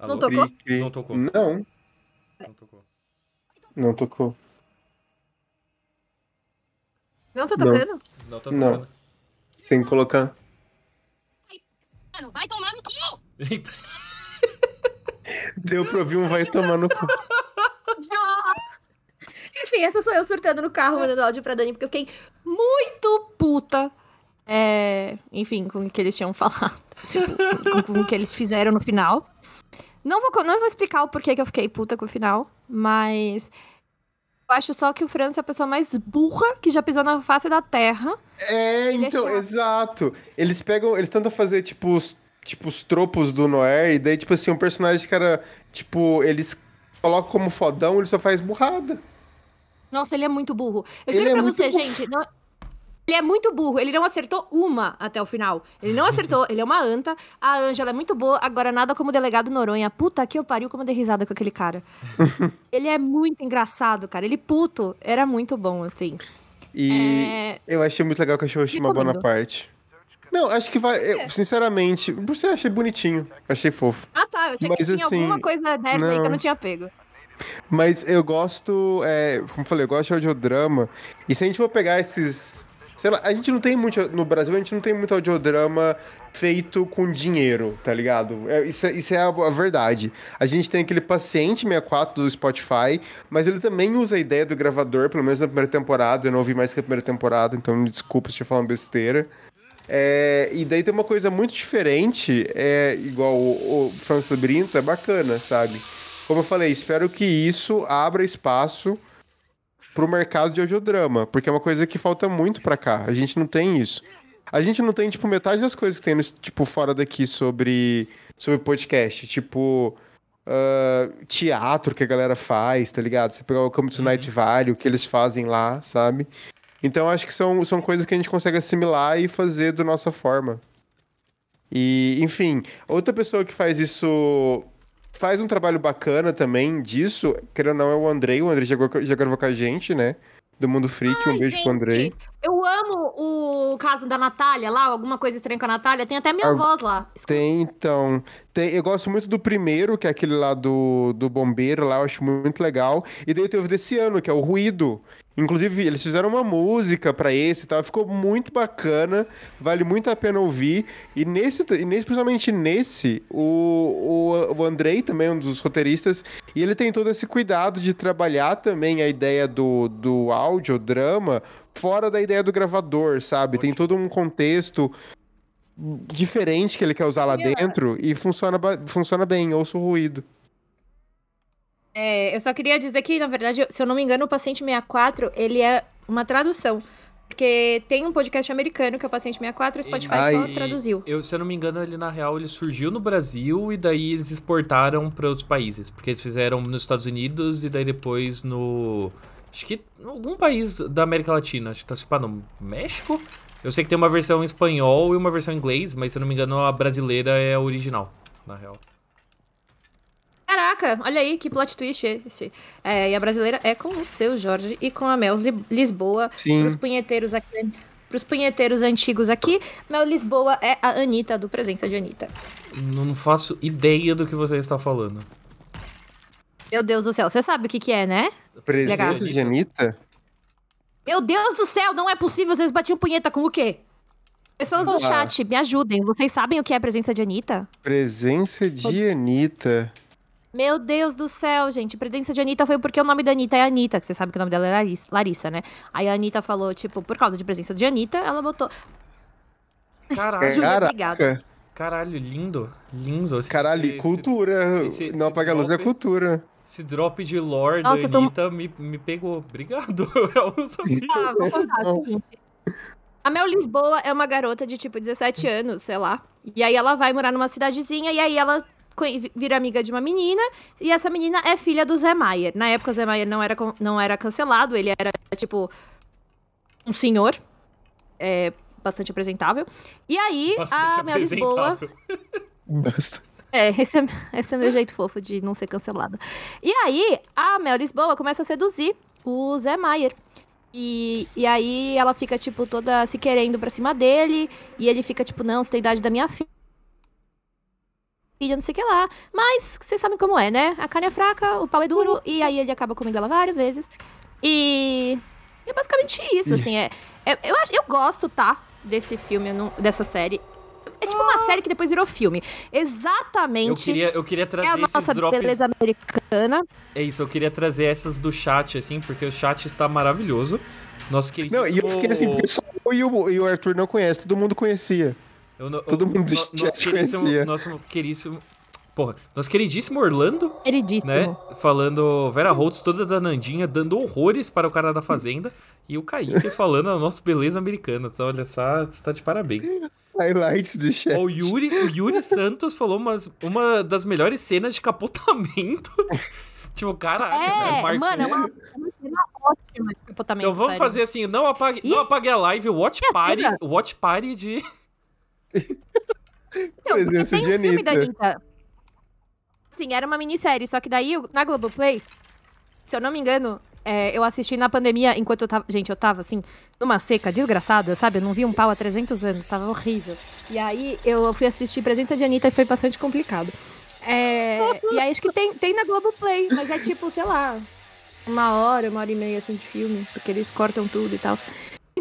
Não tocou? Cri, cri. Não tocou. Não. Não tocou. Não tocou. Não tá tocando? Não, não tá tocando. Não. Tem que colocar. Mano, vai tomar no cu! Deu pra ouvir um vai tomar no cu. Enfim, essa sou eu surtando no carro, mandando áudio pra Dani, porque eu fiquei muito puta. É, enfim, com o que eles tinham falado. Tipo, com, com, o que eles fizeram no final. Não vou, não vou explicar o porquê que eu fiquei puta com o final, mas. Eu acho só que o França é a pessoa mais burra que já pisou na face da Terra. É, Ele é então, é exato. Eles pegam. Eles tentam fazer, tipo, os, tipo, os tropos do Noé, e daí, tipo assim, um personagem que era. Tipo, eles colocam como fodão, ele só faz burrada. Nossa, ele é muito burro. Eu juro ele é pra você, burro. gente. Não... Ele é muito burro. Ele não acertou uma até o final. Ele não acertou. ele é uma anta. A Ângela é muito boa. Agora, nada como o delegado Noronha. Puta que eu pariu como eu dei risada com aquele cara. ele é muito engraçado, cara. Ele puto. Era muito bom, assim. E é... eu achei muito legal que a Show chama Bonaparte. Não, acho que vai. Eu, é. sinceramente, você achei bonitinho. Achei fofo. Ah, tá. Eu achei Mas, que tinha assim, alguma coisa nerd não... aí que eu não tinha pego. Mas eu gosto, é, como falei, eu gosto de audiodrama. E se a gente for pegar esses. Sei lá, a gente não tem muito. No Brasil, a gente não tem muito audiodrama feito com dinheiro, tá ligado? É, isso, é, isso é a, a, verdade. A gente tem aquele Paciente 64 do Spotify, mas ele também usa a ideia do gravador, pelo menos na primeira temporada. Eu não ouvi mais que a primeira temporada, então me desculpa se eu falando besteira. É, e daí tem uma coisa muito diferente, é igual o, o Francis Labirinto, é bacana, sabe? Como eu falei, espero que isso abra espaço pro mercado de audiodrama, porque é uma coisa que falta muito para cá. A gente não tem isso. A gente não tem, tipo, metade das coisas que tem, tipo, fora daqui sobre, sobre podcast. Tipo, uh, teatro que a galera faz, tá ligado? Você pegar o Come to Night uhum. Valley, o que eles fazem lá, sabe? Então, acho que são, são coisas que a gente consegue assimilar e fazer da nossa forma. E, enfim, outra pessoa que faz isso faz um trabalho bacana também disso, querendo ou não, é o Andrei. O Andrei já, já gravou com a gente, né? Do Mundo Freak. Ai, um beijo gente, pro Andrei. Eu amo o caso da Natália lá, alguma coisa estranha com a Natália. Tem até minha a... voz lá. Escuta. Tem, então. Tem, eu gosto muito do primeiro, que é aquele lá do, do bombeiro lá, eu acho muito legal. E daí teve desse ano, que é o Ruído. Inclusive, eles fizeram uma música para esse e tal, ficou muito bacana, vale muito a pena ouvir. E nesse, e nesse principalmente nesse, o, o, o Andrei também é um dos roteiristas, e ele tem todo esse cuidado de trabalhar também a ideia do, do áudio, drama, fora da ideia do gravador, sabe? Tem todo um contexto diferente que ele quer usar lá dentro e funciona, funciona bem, ouço o ruído. É, eu só queria dizer que, na verdade, se eu não me engano, o Paciente 64, ele é uma tradução. Porque tem um podcast americano que é o Paciente 64 e o Spotify Ai, só traduziu. Eu, se eu não me engano, ele na real ele surgiu no Brasil e daí eles exportaram para outros países. Porque eles fizeram nos Estados Unidos e daí depois no. Acho que algum país da América Latina. Acho que tá se no México. Eu sei que tem uma versão em espanhol e uma versão em inglês, mas se eu não me engano a brasileira é a original, na real. Caraca, olha aí que plot twist esse. É, e a brasileira é com o seu Jorge e com a Mel Lisboa. Sim. Os punheteiros aqui. Pros punheteiros antigos aqui, Mel Lisboa é a Anitta, do Presença de Anitta. Não faço ideia do que você está falando. Meu Deus do céu, você sabe o que que é, né? Presença de Anitta? Meu Deus do céu, não é possível, vocês batiam punheta com o quê? Pessoas do chat, me ajudem. Vocês sabem o que é presença de Anitta? Presença de Anitta. Meu Deus do céu, gente. Presença de Anitta foi porque o nome da Anitta é Anitta, que você sabe que o nome dela é Larissa, né? Aí a Anitta falou, tipo, por causa de presença de Anitta, ela botou. Caralho. Júlia, obrigada. Caralho, lindo. Lindo. Esse- Caralho, esse- cultura. esse- esse não apaga a luz é cultura. Esse drop de lore da Nossa, tô- Anitta me, me pegou. Obrigado. Eu não sabia. Ah, vou contar, seguinte. A Mel Lisboa é uma garota de tipo 17 anos, sei lá. E aí ela vai morar numa cidadezinha e aí ela vira amiga de uma menina. E essa menina é filha do Zé Maier. Na época o Zé Maier não era, não era cancelado, ele era tipo um senhor. É, bastante apresentável. E aí Bastante a Mel Lisboa. Basta. É, esse é, esse é meu jeito fofo de não ser cancelada. E aí, a Mel Lisboa começa a seduzir o Zé Maier. E, e aí ela fica, tipo, toda se querendo pra cima dele. E ele fica, tipo, não, você tem idade da minha fi- filha, não sei o que lá. Mas vocês sabem como é, né? A carne é fraca, o pau é duro. E aí ele acaba comendo ela várias vezes. E é basicamente isso, assim. É, é- eu, eu gosto, tá? Desse filme, não- dessa série. É tipo uma série que depois virou filme. Exatamente. Eu queria, eu queria trazer É a esses nossa drops. beleza americana. É isso, eu queria trazer essas do chat, assim, porque o chat está maravilhoso. Nosso queridíssimo... Não, e eu fiquei assim, porque só eu e o, e o Arthur não conhece, todo mundo conhecia. Eu não- todo eu- mundo do no- chat nosso queridíssimo, conhecia. nosso queridíssimo... Porra, nosso queridíssimo Orlando, Queridíssimo. né? Falando Vera Holtz toda da Nandinha, dando horrores para o cara da Fazenda. e o Kaique falando a nossa beleza americana. Então, olha só, você tá de parabéns. Highlights do chat. O Yuri, o Yuri Santos falou umas, uma das melhores cenas de capotamento. tipo, caraca, É, marcou. mano, é uma, é uma cena ótima de comportamento. Então vamos sério. fazer assim, não apague, Ih. não apague a live, watch E party, watch party de... Não, Presença tem de um filme da Anitta. Anitta. Sim, era uma minissérie, só que daí na Globoplay, se eu não me engano, é, eu assisti na pandemia enquanto eu tava. Gente, eu tava assim, numa seca desgraçada, sabe? Eu não vi um pau há 300 anos, tava horrível. E aí eu fui assistir Presença de Anitta e foi bastante complicado. É, e aí acho que tem, tem na Globoplay, mas é tipo, sei lá, uma hora, uma hora e meia assim de filme, porque eles cortam tudo e tal.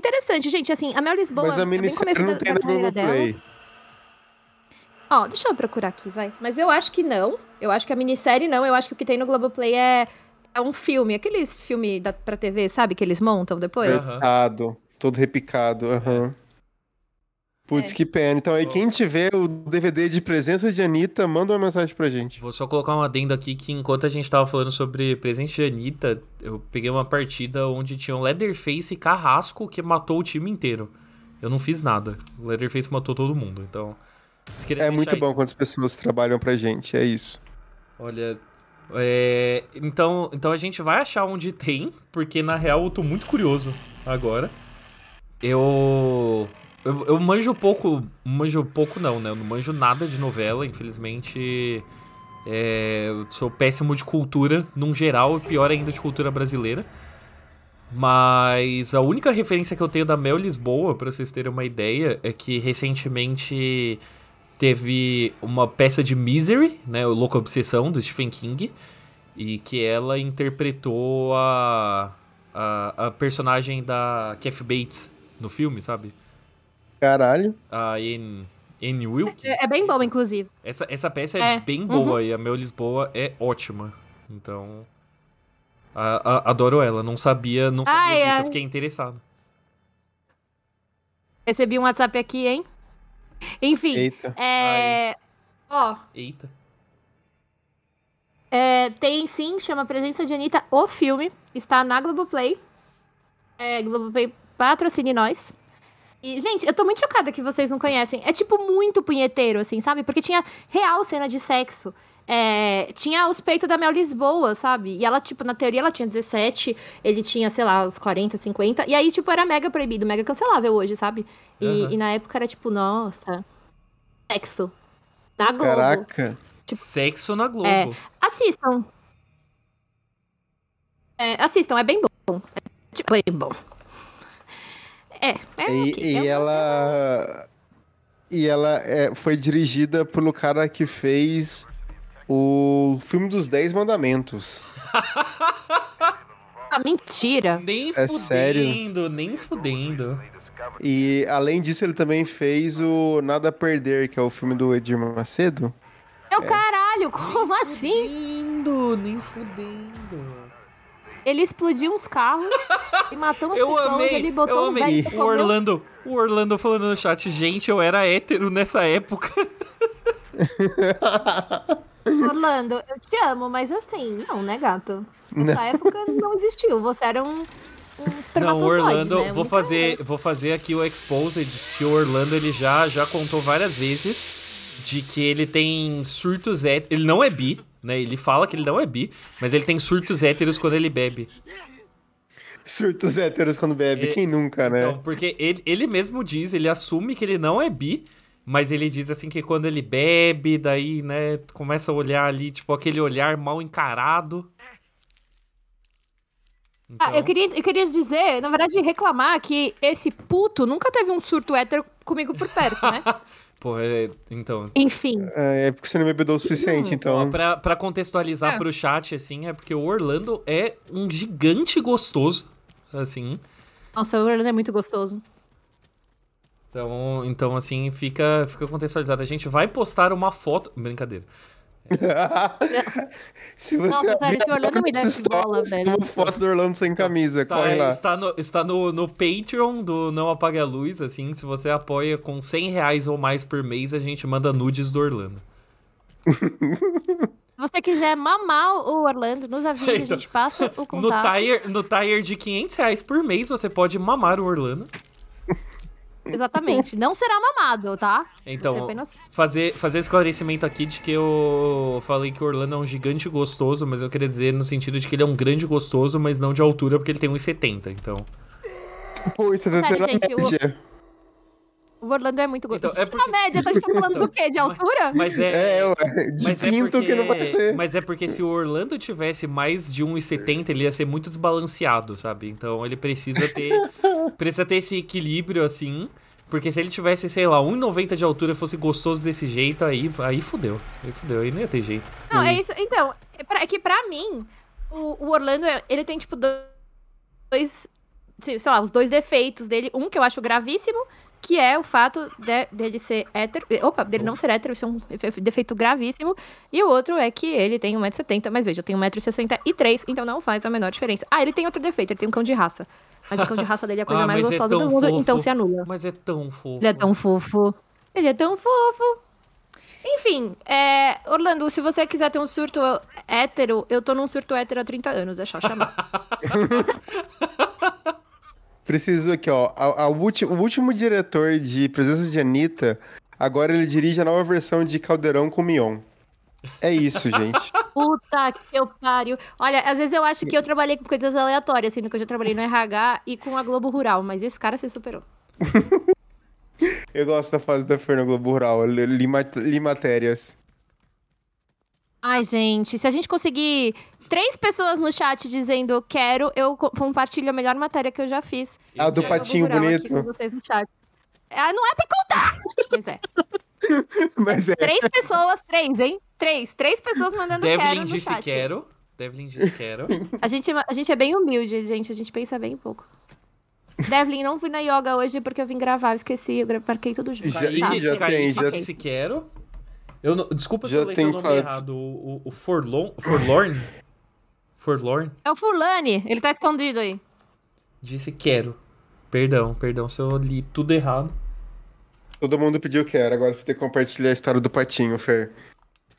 Interessante, gente, assim, a Mel Lisboa. Mas a é minissérie não da- tem da na carreira dela. Globoplay. Ó, deixa eu procurar aqui, vai. Mas eu acho que não. Eu acho que a minissérie não. Eu acho que o que tem no Globoplay é, é um filme. Aqueles filmes da, pra TV, sabe? Que eles montam depois. Apertado, todo repicado, aham. Putz, É. que pena. Então aí, quem tiver o DVD de presença de Anitta, manda uma mensagem pra gente. Vou só colocar um adendo aqui que enquanto a gente tava falando sobre presente de Anitta, eu peguei uma partida onde tinha um Leatherface e Carrasco que matou o time inteiro. Eu não fiz nada. O Leatherface matou todo mundo, então... É muito isso- bom quando as pessoas trabalham pra gente, é isso. Olha, é, então, então a gente vai achar onde tem, porque na real eu tô muito curioso agora. Eu, eu, eu manjo pouco, manjo pouco não, né? Eu não manjo nada de novela, infelizmente. É, eu sou péssimo de cultura, num geral, e pior ainda de cultura brasileira. Mas a única referência que eu tenho da Mel Lisboa, pra vocês terem uma ideia, é que recentemente teve uma peça de Misery, né, o Louca Obsessão, do Stephen King, e que ela interpretou a, a, a personagem da Kathy Bates no filme, sabe? Caralho. A Anne, Anne Wilkins. É, é bem bom, Isso. inclusive. Essa, essa peça é, É, bem uhum. boa e a Mel Lisboa é ótima. Então. a- a- adoro ela. Não sabia, não sabia Ai, disso. ai. Eu fiquei interessado. Recebi um WhatsApp aqui, hein? Enfim, Eita. é. Ó, Eita. é, tem sim, chama Presença de Anitta, o filme. Está na Globoplay. É, Globoplay patrocine nós. E, gente, eu tô muito chocada que vocês não conhecem. É, tipo, muito punheteiro, assim, sabe? Porque tinha real cena de sexo. é, tinha os peitos da Mel Lisboa, sabe? E ela, tipo, na teoria ela tinha 17, ele tinha, sei lá, uns 40, 50. E aí, tipo, era mega proibido, mega cancelável hoje, sabe? E, Aham. e na época era tipo, nossa, sexo. Na Globo. Caraca. Sexo na Globo. É. Assistam. É, assistam, é bem bom. É, tipo, bem bom. É, é E, ok, e é- ela. E ela é, foi dirigida pelo cara que fez o filme dos Dez Mandamentos. Ah, mentira. Nem É fudendo, sério? nem fudendo. E além disso, ele também fez o Nada a Perder, que é o filme do Edir Macedo. Meu caralho, como assim? Fudendo, nem fudendo. Ele explodiu uns carros e matou umas Eu pessoas. amei, ele botou eu um amei. O Orlando, o Orlando falando no chat, gente, eu era hétero nessa época. Orlando, eu te amo, mas assim, não, né, gato? Nessa época não existiu. Você era um, um Não, espermatozoide, o Orlando, né? vou fazer, vou fazer aqui o exposed que o Orlando ele já já contou várias vezes de que ele tem surtos héteros, ele não é bi, né? Ele fala que ele não é bi, mas ele tem surtos héteros quando ele bebe. Surtos héteros quando bebe, É, quem nunca, né? Então, porque ele, ele mesmo diz, ele assume que ele não é bi, mas ele diz assim que quando ele bebe, daí, né, começa a olhar ali, tipo, aquele olhar mal encarado. Ah, eu Então- queria, eu queria dizer, na verdade, reclamar que esse puto nunca teve um surto hétero comigo por perto, né? Pô, é, então, Enfim. É, é porque você não bebeu o suficiente, Ó, então. pra, pra contextualizar É. pro chat, assim, é porque o Orlando é um gigante gostoso, assim. Nossa, o Orlando é muito gostoso. Então, então assim, fica, fica contextualizado. A gente vai postar uma foto... Brincadeira. Se você Nossa, sério, esse Orlando me desce bola, velho. uma foto do Orlando sem camisa, Está, corre lá. está, no, está no, no Patreon do Não Apague a Luz, assim, se você apoia com 100 reais ou mais por mês, a gente manda nudes do Orlando. Se você quiser mamar o Orlando, nos avise, a Então, gente passa o No contato. tire, no tire de 500 reais por mês, você pode mamar o Orlando. Exatamente. Não será mamado, tá? Então, apenas... fazer, fazer esclarecimento aqui de que eu falei que o Orlando é um gigante gostoso, mas eu queria dizer no sentido de que ele é um grande gostoso, mas não de altura, porque ele tem 1,70, então... Pô, isso tá Sério, gente. O Orlando é muito gostoso. Então, é porque- Na média, a gente tá falando Então, do quê? De altura? Mas é... É, de Mas é, pinto porque, que não vai ser. mas é porque se o Orlando tivesse mais de 1,70, ele ia ser muito desbalanceado, sabe? Então ele precisa ter precisa ter esse equilíbrio assim, porque se ele tivesse, sei lá, 1,90 de altura e fosse gostoso desse jeito, aí aí fudeu. Aí fudeu, aí não ia ter jeito. Não, é isso. Então, é, pra- é que pra mim, o, o Orlando, é- ele tem, tipo, dois. Sei lá, os dois defeitos dele. Um que eu acho gravíssimo, que é o fato de- dele ser hétero. Opa, dele não ser hétero, isso é um efe- defeito gravíssimo. E o outro é que ele tem 1,70m, mas veja, eu tenho 1,63m, então não faz a menor diferença. Ah, ele tem outro defeito, ele tem um cão de raça. Mas o cão de raça dele é a coisa Ah, mais é gostosa tão do mundo, fofo. então se anula. Mas é tão fofo. Ele é tão fofo. Ele é tão fofo. Enfim, é, Orlando, se você quiser ter um surto hétero, eu tô num surto hétero há 30 anos, é só chamar. Preciso aqui, ó. A, a ulti- o último diretor de Presença de Anitta, agora ele dirige a nova versão de Caldeirão com Mion. É isso, gente. Puta que eu pariu. Olha, às vezes eu acho que eu trabalhei com coisas aleatórias, sendo que eu já trabalhei no RH e com a Globo Rural, mas esse cara se superou. Eu gosto da fase da Fer no Globo Rural. Li, li, li matérias. Ai, gente, se a gente conseguir três pessoas no chat dizendo quero, eu co- compartilho a melhor matéria que eu já fiz. Ah, do patinho bonito. com vocês no chat. Ah, não é pra contar! Mas é. Mas é. Três pessoas, três, hein? Três. Três pessoas mandando quero Devlin no disse chat. quero. Devlin disse quero. A gente, a gente é bem humilde, gente. A gente pensa bem pouco. Devlin, não fui na yoga hoje porque eu vim gravar. Eu esqueci, eu marquei tudo junto. Já- Kaique- já Kaique tem, já- disse quero. Eu não- desculpa se Já eu li tem seu nome quatro. errado. O, o, o Forlorn, Forlorn? Forlorn? É o Fulani. Ele tá escondido aí. Disse quero. Perdão, perdão se eu li tudo errado. Todo mundo pediu que era, agora vou ter que compartilhar a história do patinho, Fer.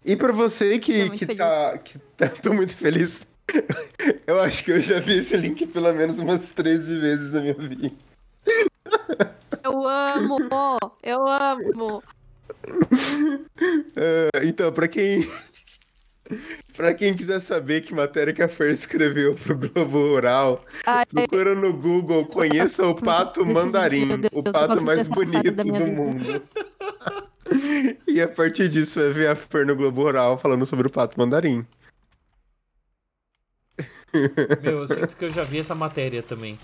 E pra você que, que feliz. tá. Que tá tô muito feliz. Eu acho que eu já vi esse link pelo menos umas 13 vezes na minha vida. Eu amo! Eu amo! Ah, então, pra quem. Pra quem quiser saber que matéria que a Fer escreveu pro Globo Rural, Ai, procura no Google, conheça o pato mandarim, o Deus, eu pato mais bonito do vida. mundo. E a partir disso vai ver a Fer no Globo Rural falando sobre o pato mandarim. Meu, eu sinto que eu já vi essa matéria também.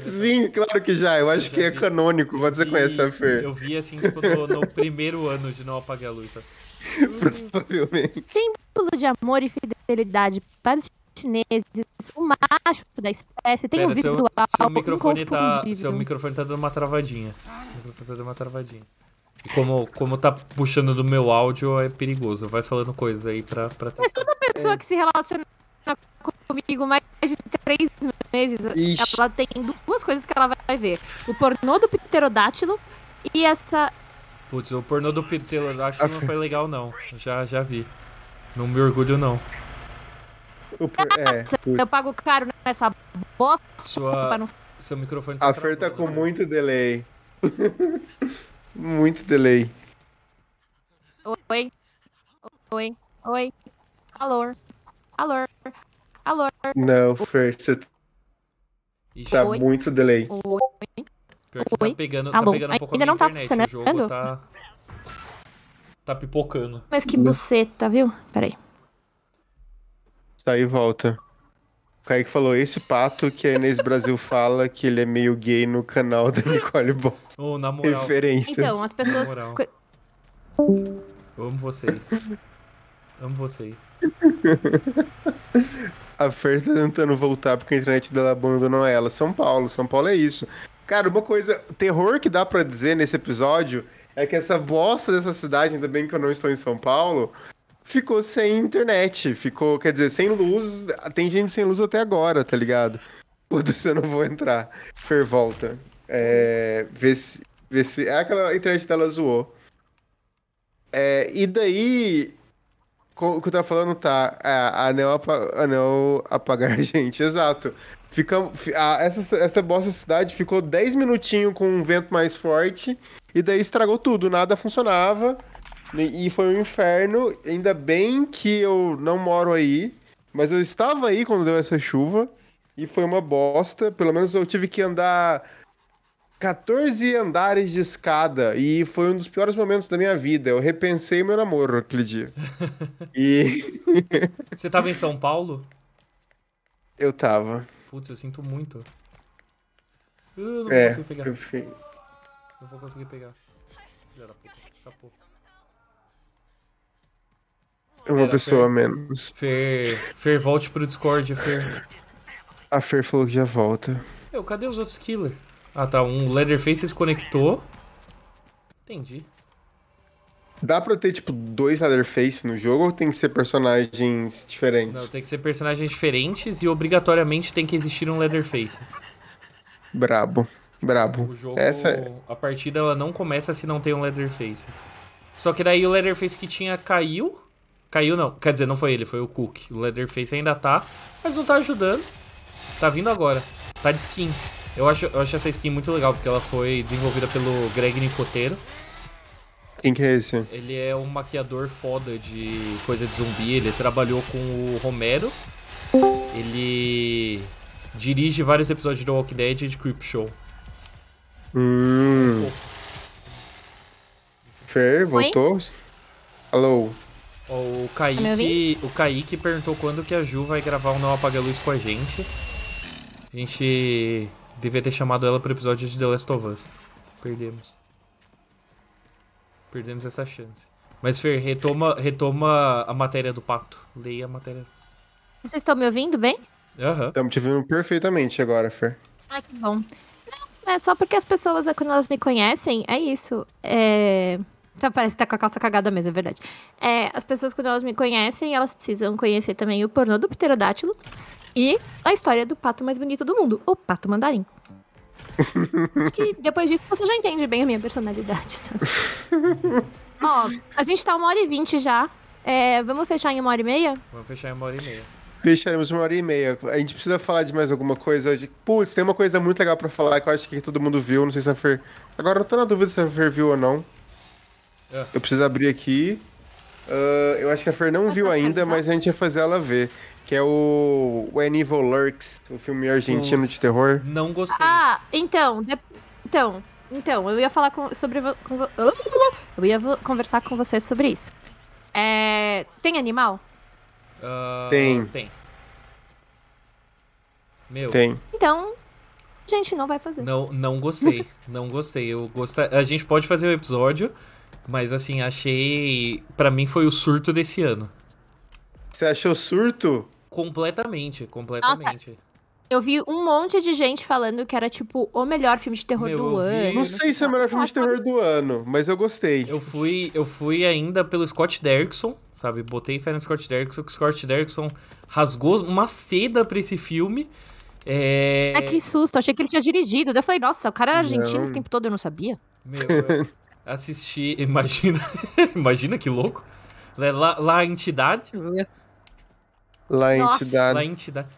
Sim, claro que já. Eu acho já que é vi. canônico quando você vi- conhece a Fer. Eu vi assim, tipo, no, no primeiro ano de não apagar a luz. sabe? Provavelmente. símbolo de amor e fidelidade para os chineses, o macho da espécie tem um Pera, seu, visual seu microfone tá. Seu microfone tá dando uma travadinha. O microfone tá dando uma travadinha. E como, como tá puxando do meu áudio, é perigoso. Vai falando coisas aí pra, pra Mas toda pessoa que se relaciona comigo mais de três meses, Ixi. ela tem duas coisas que ela vai ver. O pornô do pterodátilo e essa... Putz, o pornô do pterodáctilo não foi legal, não. Já, já vi. Não me orgulho, não. O per- É, putz. Eu pago caro nessa bosta Sua, não... seu microfone tá a Fer tá com né? muito delay. muito delay. Oi? Oi? Oi? Alô? Alô? Alô? Não, Fer, você Ixi, tá Oi? muito delay. Oi? Pior que Oi? tá pegando, tá pegando um pouco Ainda não tá internet. O jogo funcionando? tá... Tá pipocando. Mas que buceta, viu? Peraí. Sai e volta. O Kaique falou, esse pato que a Inês Brasil fala que ele é meio gay no canal da Nicole Bom. Ô, na moral, Referências. Então, as pessoas... eu amo vocês. Amo vocês. A Fer tá tentando voltar porque a internet dela abandonou ela. São Paulo, São Paulo é isso. Cara, uma coisa, terror que dá pra dizer nesse episódio é que essa bosta dessa cidade, ainda bem que eu não estou em São Paulo, ficou sem internet. Ficou, quer dizer, sem luz. Tem gente sem luz até agora, tá ligado? Foda-se, eu não vou entrar. Fer, volta. É. Vê se. Vê se. É aquela internet dela zoou. É, e daí. O que eu tava falando tá. É, anel, apa, anel apagar gente, exato. Fica, fi- a- essa, essa bosta cidade ficou 10 minutinhos com um vento mais forte. E daí estragou tudo, nada funcionava. E foi um inferno. Ainda bem que eu não moro aí. Mas eu estava aí quando deu essa chuva. E foi uma bosta. Pelo menos eu tive que andar 14 andares de escada. E foi um dos piores momentos da minha vida. Eu repensei meu namoro aquele dia. e Você tava em São Paulo? eu tava. Putz, eu sinto muito. Eu não vou É, conseguir pegar. eu. Não vou conseguir pegar. Filha da puta, escapou. Uma Era, pessoa Fer. menos. Fer, Fer, volte pro Discord, Fer. A Fer falou que já volta. Meu, cadê os outros killers? Ah, tá. Um Leatherface se conectou. Entendi. Dá pra ter, tipo, dois Leatherface no jogo ou tem que ser personagens Não, diferentes? tem que ser personagens diferentes e obrigatoriamente tem que existir um Leatherface. Brabo. Brabo. O jogo, Essa é... a partida ela não começa se não tem um Leatherface. Só que daí o Leatherface que tinha caiu. Caiu não, quer dizer, não foi ele, foi o Cook. O Leatherface ainda tá, mas não tá ajudando. Tá vindo agora. Tá de skin. Eu acho, eu acho essa skin muito legal, porque ela foi desenvolvida pelo Greg Nicoteiro. Quem que é esse? Ele é um maquiador foda de coisa de zumbi. Ele trabalhou com o Romero. Ele dirige vários episódios de The Walking Dead e de Creep Show. Hum. Fer, voltou? Alô? Ó, O Tá Kaique, ouvindo? o Kaique perguntou quando que a Ju vai gravar o Não Apaga a Luz com a gente. A gente devia ter chamado ela pro episódio de The Last of Us. Perdemos. Perdemos essa chance. Mas, Fer, retoma, retoma a matéria do pato. Leia a matéria. Vocês estão me ouvindo bem? Aham. Estamos te vendo perfeitamente agora, Fer. Ah, que bom. Não, é só porque as pessoas, quando elas me conhecem, é isso. É... Só parece que tá com a calça cagada mesmo, é verdade. É, as pessoas, quando elas me conhecem, elas precisam conhecer também o pornô do pterodátilo e a história do pato mais bonito do mundo, o pato mandarim. Acho que depois disso você já entende bem a minha personalidade, sabe? Ó, a gente tá uma hora e vinte já. É, vamos fechar em uma hora e meia? Vamos fechar em uma hora e meia. Fecharemos uma hora e meia. A gente precisa falar de mais alguma coisa hoje. Putz, tem uma coisa muito legal pra falar que eu acho que todo mundo viu. Não sei se a Fer. Agora eu tô na dúvida se a Fer viu ou não. É. Eu preciso abrir aqui. Uh, eu acho que a Fer não viu ainda, mas a gente ia fazer ela ver. Que é o When Evil Lurks, o filme argentino de terror. Não gostei. Ah, então, de... então, então, eu ia falar com, sobre. Com, eu ia conversar com você sobre isso. É, tem animal? Uh, tem. Tem. Meu. Tem. Então, a gente não vai fazer. Não, não gostei. não gostei. Eu gosta... A gente pode fazer o um episódio, mas assim, achei. para mim foi o surto desse ano. Você achou surto? Completamente, completamente. Nossa, eu vi um monte de gente falando que era, tipo, o melhor filme de terror Meu, do vi- ano. Não sei se é o melhor filme de terror do ano, mas eu gostei. Eu fui, eu fui ainda pelo Scott Derrickson, sabe? Botei fé no Scott Derrickson, que o Scott Derrickson rasgou uma seda pra esse filme. É... Ah, que susto, achei que ele tinha dirigido. Daí eu falei, nossa, o cara era argentino Não. esse tempo todo, eu não sabia. Meu, eu assisti. Imagina. imagina que louco. Lá, lá a entidade. Lá entidade. Lá a entidade.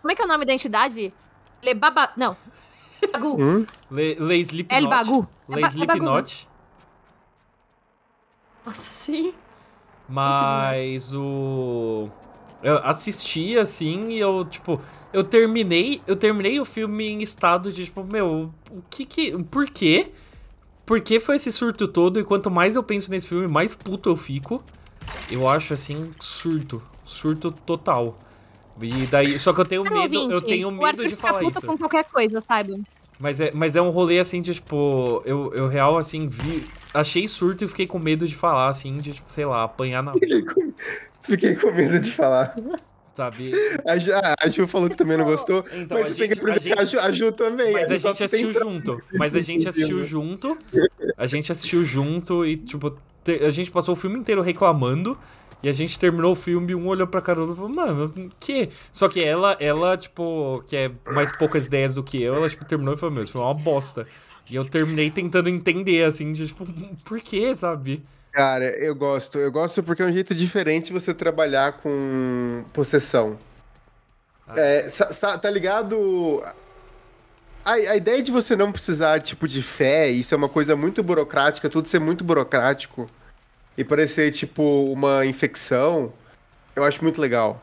Como é que é o nome da entidade? Lebaba... Não. Bagu. Hum? Le, Le Slipknot. El Bagu. Le É ba- é Slipknot. Nossa, sim. Mas o. Eu assisti assim e eu, tipo, eu terminei, eu terminei o filme em estado de, tipo, meu, o que que. Por quê? Por que foi esse surto todo? E quanto mais eu penso nesse filme, mais puto eu fico. Eu acho assim, surto. Surto total. E daí. Só que eu tenho Cara, medo, eu ouvinte, tenho o medo de falar puta isso. com qualquer coisa, sabe? Mas é, mas é um rolê assim de, tipo, eu, eu real assim vi. Achei surto e fiquei com medo de falar, assim, de, tipo, sei lá, apanhar na Fiquei com- Fiquei com medo de falar. Sabe? A Ju, ah, a Ju falou que também não gostou, Então, mas a você tem que gente- a aprender a Ju, a Ju também. Mas a gente assistiu junto. Mas a gente assistiu junto. A gente assistiu junto e, tipo, te- a gente passou o filme inteiro reclamando. E a gente terminou o filme, um olhou pra cara do outro e falou, mano, que? Só que ela, ela, tipo, que é mais poucas ideias do que eu, ela, tipo, terminou e falou, meu, isso foi uma bosta. E eu terminei tentando entender, assim, de, tipo, por quê, sabe? Cara, eu gosto. Eu gosto porque é um jeito diferente você trabalhar com possessão. Ah. É, tá ligado? A, a ideia de você não precisar, tipo, de fé, isso é uma coisa muito burocrática, tudo ser muito burocrático e parecer, tipo, uma infecção, eu acho muito legal.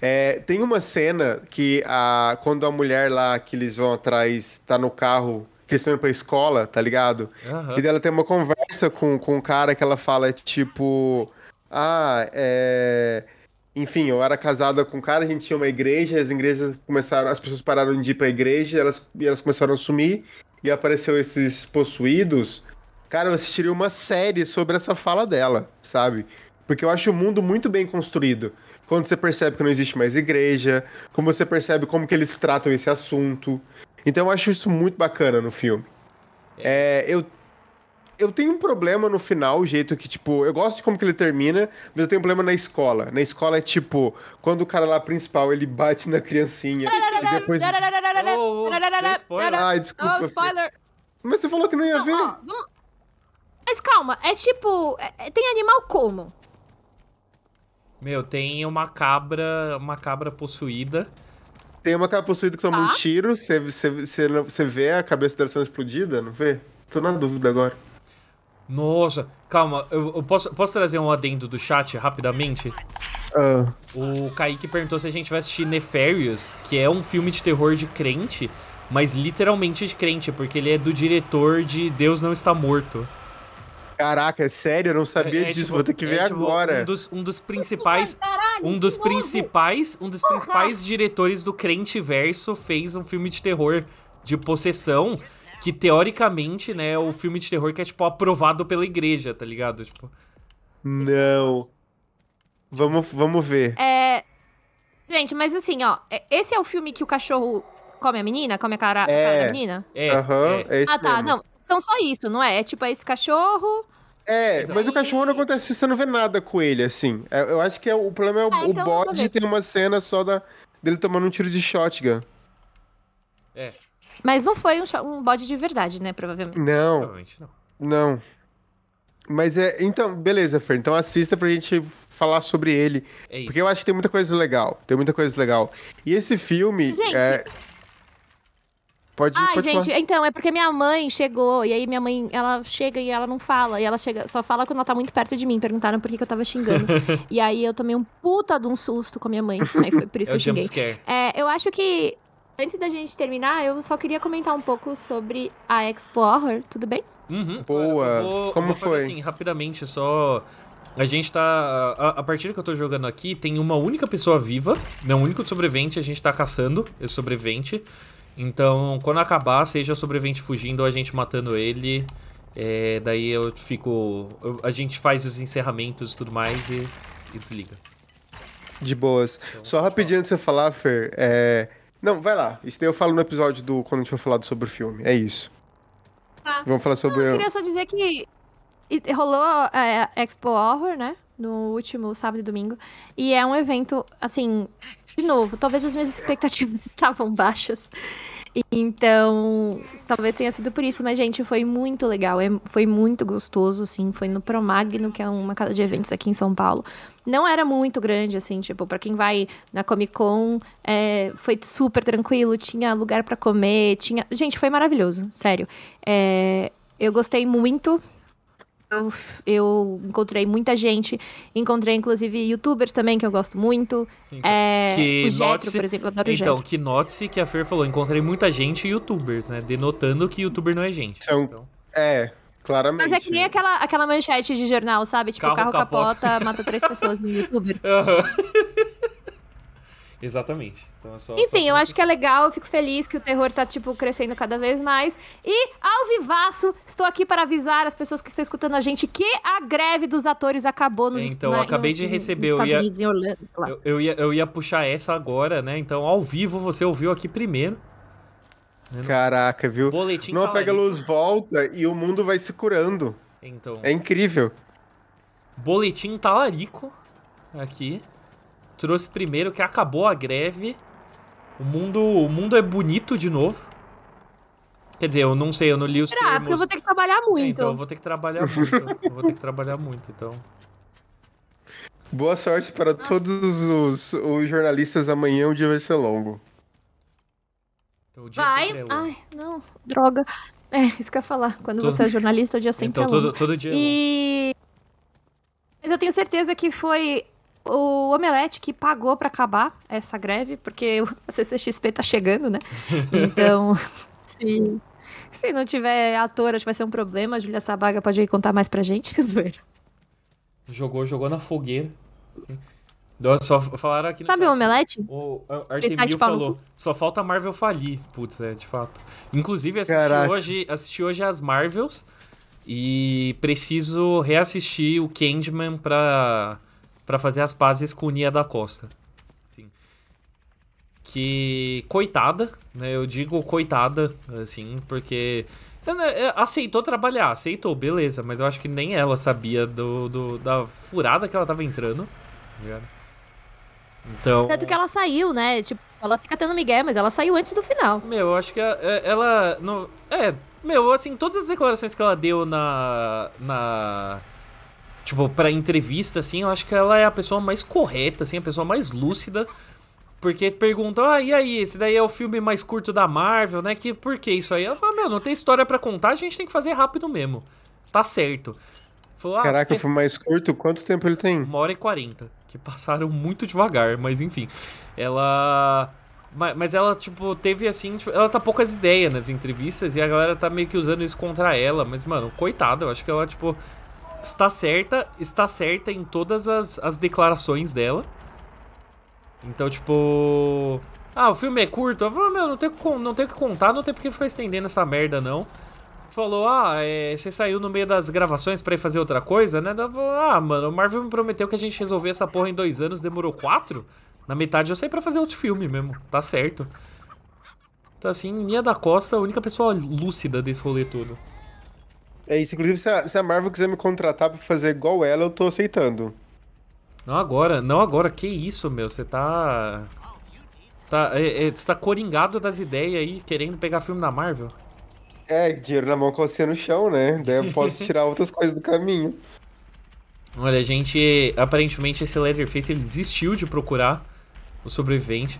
É, tem uma cena que a, quando a mulher lá que eles vão atrás tá no carro, que eles estão indo pra escola, tá ligado? Aham. E dela tem uma conversa com, com um cara que ela fala, tipo. Ah, é. Enfim, eu era casada com um cara, a gente tinha uma igreja, as igrejas começaram, as pessoas pararam de ir pra igreja, elas, e elas começaram a sumir, e apareceu esses possuídos. Cara, eu assistiria uma série sobre essa fala dela, sabe? Porque eu acho o mundo muito bem construído. Quando você percebe que não existe mais igreja, como você percebe como que eles tratam esse assunto. Então eu acho isso muito bacana no filme. É, eu, eu tenho um problema no final, o jeito que, tipo, eu gosto de como que ele termina, mas eu tenho um problema na escola. Na escola é tipo, quando o cara lá principal ele bate na criancinha e depois. Deu spoiler. Ai, desculpa. Oh, spoiler. Mas você falou que não ia Não, ver. ó, Mas calma, é tipo. é- é- tem animal como? Meu, tem uma cabra, uma cabra possuída. Tem uma cara possuída que toma um Tá. tiro, você, você, você, você vê a cabeça dela sendo explodida, não vê? Tô na dúvida agora. Nossa, calma, eu, eu posso, posso trazer um adendo do chat rapidamente? Ah, O Kaique perguntou se a gente vai assistir Nefarious, que é um filme de terror de crente, mas literalmente de crente, porque ele é do diretor de Deus Não Está Morto. Caraca, é sério? Eu não sabia É- é disso, tipo- vou ter que ver é tipo agora. Um dos, um dos principais. Caralho, Um dos principais. Um dos principais diretores do Crente Verso fez um filme de terror de possessão. Que teoricamente, né, é o filme de terror que é, tipo, aprovado pela igreja, tá ligado? Tipo. Não. Vamos, vamos ver. É. Gente, mas assim, ó. é- Esse é o filme que o cachorro come a menina? Come a cara, a É. cara da menina? É. Aham, é. é isso Ah, tá. mesmo. Não. São só isso, não é? É tipo, é esse cachorro. É, mas o cachorro não acontece, você não vê nada com ele, assim. É, Eu acho que é, o problema é o, o então vou bode tem uma cena só da, dele tomando um tiro de shotgun. É. Mas não foi um, um bode de verdade, né? Provavelmente. Não, Provavelmente não. não. Mas é. Então, beleza, Fer. Então assista pra gente falar sobre ele. É isso. Porque eu acho que tem muita coisa legal. Tem muita coisa legal. E esse filme. Gente, é... Pode, Ai, pode gente, falar. então, é porque minha mãe chegou, e aí minha mãe, ela chega e ela não fala, e ela chega, só fala quando ela tá muito perto de mim, perguntaram por que, que eu tava xingando. e aí eu tomei um puta de um susto com a minha mãe, aí foi por isso É que eu xinguei. É, eu acho que, antes da gente terminar, eu só queria comentar um pouco sobre a Expo Horror, tudo bem? Uhum, Boa. vou- Como foi? assim, rapidamente, só. A gente tá. A, a partida que eu tô jogando aqui tem uma única pessoa viva, né? Um único sobrevivente, a gente tá caçando esse sobrevivente. Então, quando acabar, seja o sobrevivente fugindo ou a gente matando ele. é, daí eu fico. eu- a gente faz os encerramentos e tudo mais e, e desliga. De boas. Só rapidinho antes de você falar, Fer, é... Não, vai lá. Isso daí eu falo no episódio do quando a gente for falar sobre o filme. É isso. Tá. Vamos falar sobre... Eu queria só dizer que rolou é, a Expo Horror, né? No último sábado e domingo. E é um evento, assim, de novo, talvez as minhas expectativas estavam baixas. Então, talvez tenha sido por isso, mas, gente, foi muito legal. é- foi muito gostoso, assim. Foi no Promagno, que é uma casa de eventos aqui em São Paulo. Não era muito grande, assim, tipo, pra quem vai na Comic Con, é, foi super tranquilo, tinha lugar pra comer, tinha. Gente, foi maravilhoso, sério. É, eu gostei muito. Eu, eu encontrei muita gente, encontrei inclusive youtubers também, que eu gosto muito. Então, É, que o Jetro, por exemplo, adoro Então, Jetro. que note-se que a Fer falou, encontrei muita gente e youtubers, né? Denotando que youtuber não é gente. São- Então, É, claramente. Mas é que nem aquela, aquela manchete de jornal, sabe? Tipo, Carro o carro capota. capota, mata três pessoas em youtuber. Aham. Exatamente. Então é só, Enfim, só eu acho que é legal, eu fico feliz que o terror tá, tipo, crescendo cada vez mais. E, ao vivaço, estou aqui para avisar as pessoas que estão escutando a gente que a greve dos atores acabou nos Então, na- eu acabei em- de receber, nos eu ia- Unidos, Orlando. Eu, eu ia, eu ia puxar essa agora, né? Então, ao vivo, você ouviu aqui primeiro. Caraca, viu? Boletim Não pega luz, volta e o mundo vai se curando. Então, É incrível. boletim talarico aqui. Trouxe primeiro que acabou a greve. O mundo, o mundo é bonito de novo. Quer dizer, eu não sei, eu não li os Será? termos. Porque eu vou ter que trabalhar É, muito. então, eu vou ter que trabalhar muito. eu vou ter que trabalhar muito, então. Boa sorte para todos os, os jornalistas amanhã, o dia vai ser longo. então o dia Vai. sempre é longo. Ai, não. Droga. É, isso que eu ia falar. Quando Todo- você é jornalista, o dia sempre então, é longo. todo, todo dia é longo. E. Mas eu tenho certeza que foi o Omelete que pagou pra acabar essa greve, porque o- a CCXP tá chegando, né? Então, se, se não tiver ator, acho que vai ser um problema. A Julia Sabaga pode ir contar mais pra gente. Zoeira. Jogou, jogou na fogueira. Nossa, Só falaram aqui no Sabe chat. o Omelete? O Ar- Ele está Artemil de pau no falou, só falta a Marvel falir. Putz, é, de fato. Inclusive, assisti Caraca. hoje, assisti hoje as Marvels e preciso reassistir o Candyman pra, pra fazer as pazes com o Nia da Costa. Assim, que, coitada, né? Eu digo coitada, assim, porque... ela, é, Aceitou trabalhar, aceitou, beleza, mas eu acho que nem ela sabia do, do- da furada que ela tava entrando. tá? Então. Tanto que ela saiu, né? Tipo, ela fica tendo migué, mas ela saiu antes do final. Meu, eu acho que a- é- ela. No, é, meu, assim, todas as declarações que ela deu na. Na. Tipo, pra entrevista, assim, eu acho que ela é a pessoa mais correta, assim, a pessoa mais lúcida. Porque perguntam, ah, e aí, esse daí é o filme mais curto da Marvel, né? Que, por que isso aí? Ela fala, meu, não tem história pra contar, a gente tem que fazer rápido mesmo. Tá certo. Falou, ah, Caraca, porque- foi mais curto. Quanto tempo ele tem? uma hora e quarenta. Que passaram muito devagar, mas enfim. Ela. ma- Mas ela, tipo, teve assim. tipo, ela tá poucas ideias nas entrevistas e a galera tá meio que usando isso contra ela. Mas, mano, coitada, eu acho que ela, tipo. Está certa, está certa em todas as, as declarações dela. Então, tipo. Ah, o filme é curto. Eu falo, meu, não tem, não que contar, não tem porque ficar estendendo essa merda, não falou, ah, é, você saiu no meio das gravações pra ir fazer outra coisa, né? Ela ah, mano, o Marvel me prometeu que a gente resolver essa porra em dois anos, demorou quatro? Na metade eu saí pra fazer outro filme mesmo, tá certo. Então assim, Nia da Costa, a única pessoa lúcida desse rolê todo. É isso. Inclusive, se a, se a Marvel quiser me contratar pra fazer igual ela, eu tô aceitando. Não agora, não agora, que isso, meu, você tá... Tá, é, é, você tá coringado das ideias aí, querendo pegar filme da Marvel? É, dinheiro na mão com você no chão, né? Daí eu posso tirar outras coisas do caminho. Olha, a gente. Aparentemente esse Leatherface ele desistiu de procurar o sobrevivente.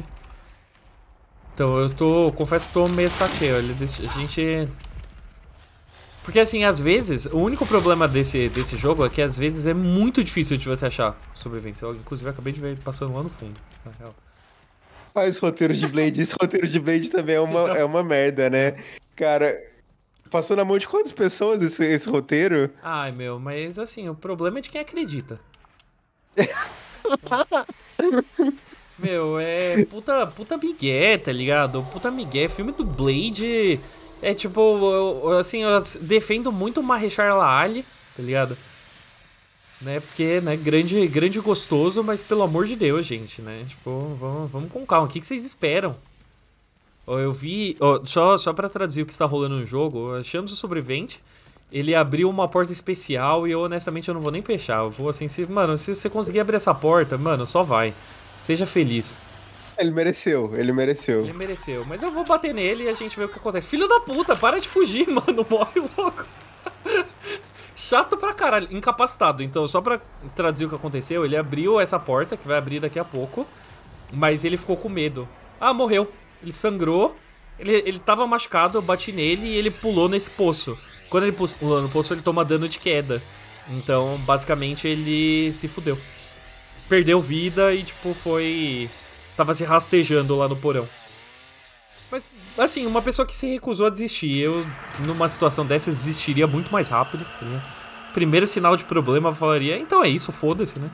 Então eu tô. Confesso que tô meio saqueio. A gente. Porque assim, às vezes, o único problema desse, desse jogo é que às vezes é muito difícil de você achar sobreviventes. Eu, inclusive, acabei de ver passando lá no fundo, na real. Faz roteiro de Blade. Esse roteiro de Blade também é uma, então... é uma merda, né? Cara, passou na mão de quantas pessoas esse, esse roteiro? Ai, meu, mas assim, o problema é de quem acredita. Meu, é puta, puta migué, tá ligado? Puta migué. Filme do Blade é tipo, eu, assim, eu defendo muito o Marechal Ali, tá ligado? Né, porque, né, grande, grande gostoso, mas pelo amor de Deus, gente, né? Tipo, vamos, vamos com calma. O que, que vocês esperam? Eu vi, ó, só, só pra traduzir o que está rolando no jogo, achamos o sobrevivente, ele abriu uma porta especial e eu, honestamente, eu não vou nem fechar. Eu vou assim, se, mano, se você conseguir abrir essa porta, mano, só vai. Seja feliz. Ele mereceu, ele mereceu. Ele mereceu. Mas eu vou bater nele e a gente vê o que acontece. Filho da puta, para de fugir, mano. Morre logo. Chato pra caralho. Incapacitado. Então, só pra traduzir o que aconteceu, ele abriu essa porta, que vai abrir daqui a pouco. Mas ele ficou com medo. Ah, morreu. Ele sangrou. Ele, ele tava machucado, eu bati nele e ele pulou nesse poço. Quando ele pulou no poço, ele toma dano de queda. Então, basicamente, ele se fudeu perdeu vida e, tipo, foi. Tava se rastejando lá no porão. Mas, assim, uma pessoa que se recusou a desistir, eu, numa situação dessa, desistiria muito mais rápido. Tá Primeiro sinal de problema, eu falaria, então é isso, foda-se, né?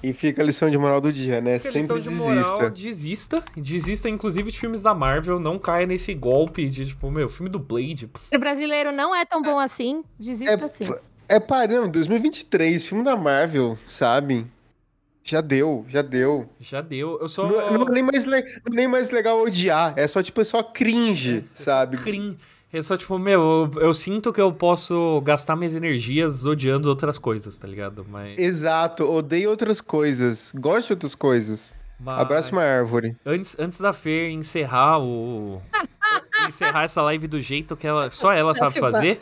E fica a lição de moral do dia, né? Fica Sempre de desista. Moral, desista. Desista, inclusive, de filmes da Marvel. Não caia nesse golpe de, tipo, meu, filme do Blade. O brasileiro não é tão bom assim. Desista é, sim. É parando, 2023, filme da Marvel, sabe? Já deu, já deu. Já deu. Eu só. Não, não, é nem mais le... é nem mais legal odiar. É só, tipo, é só cringe, é, sabe? É só cringe. É só, tipo, meu, eu, eu, sinto que eu posso gastar minhas energias odiando outras coisas, tá ligado? Mas... Exato, odeio outras coisas. Gosto de outras coisas. Mas... Abraço uma árvore. Antes, antes da Fer encerrar o. encerrar essa live do jeito que ela, só ela sabe fazer.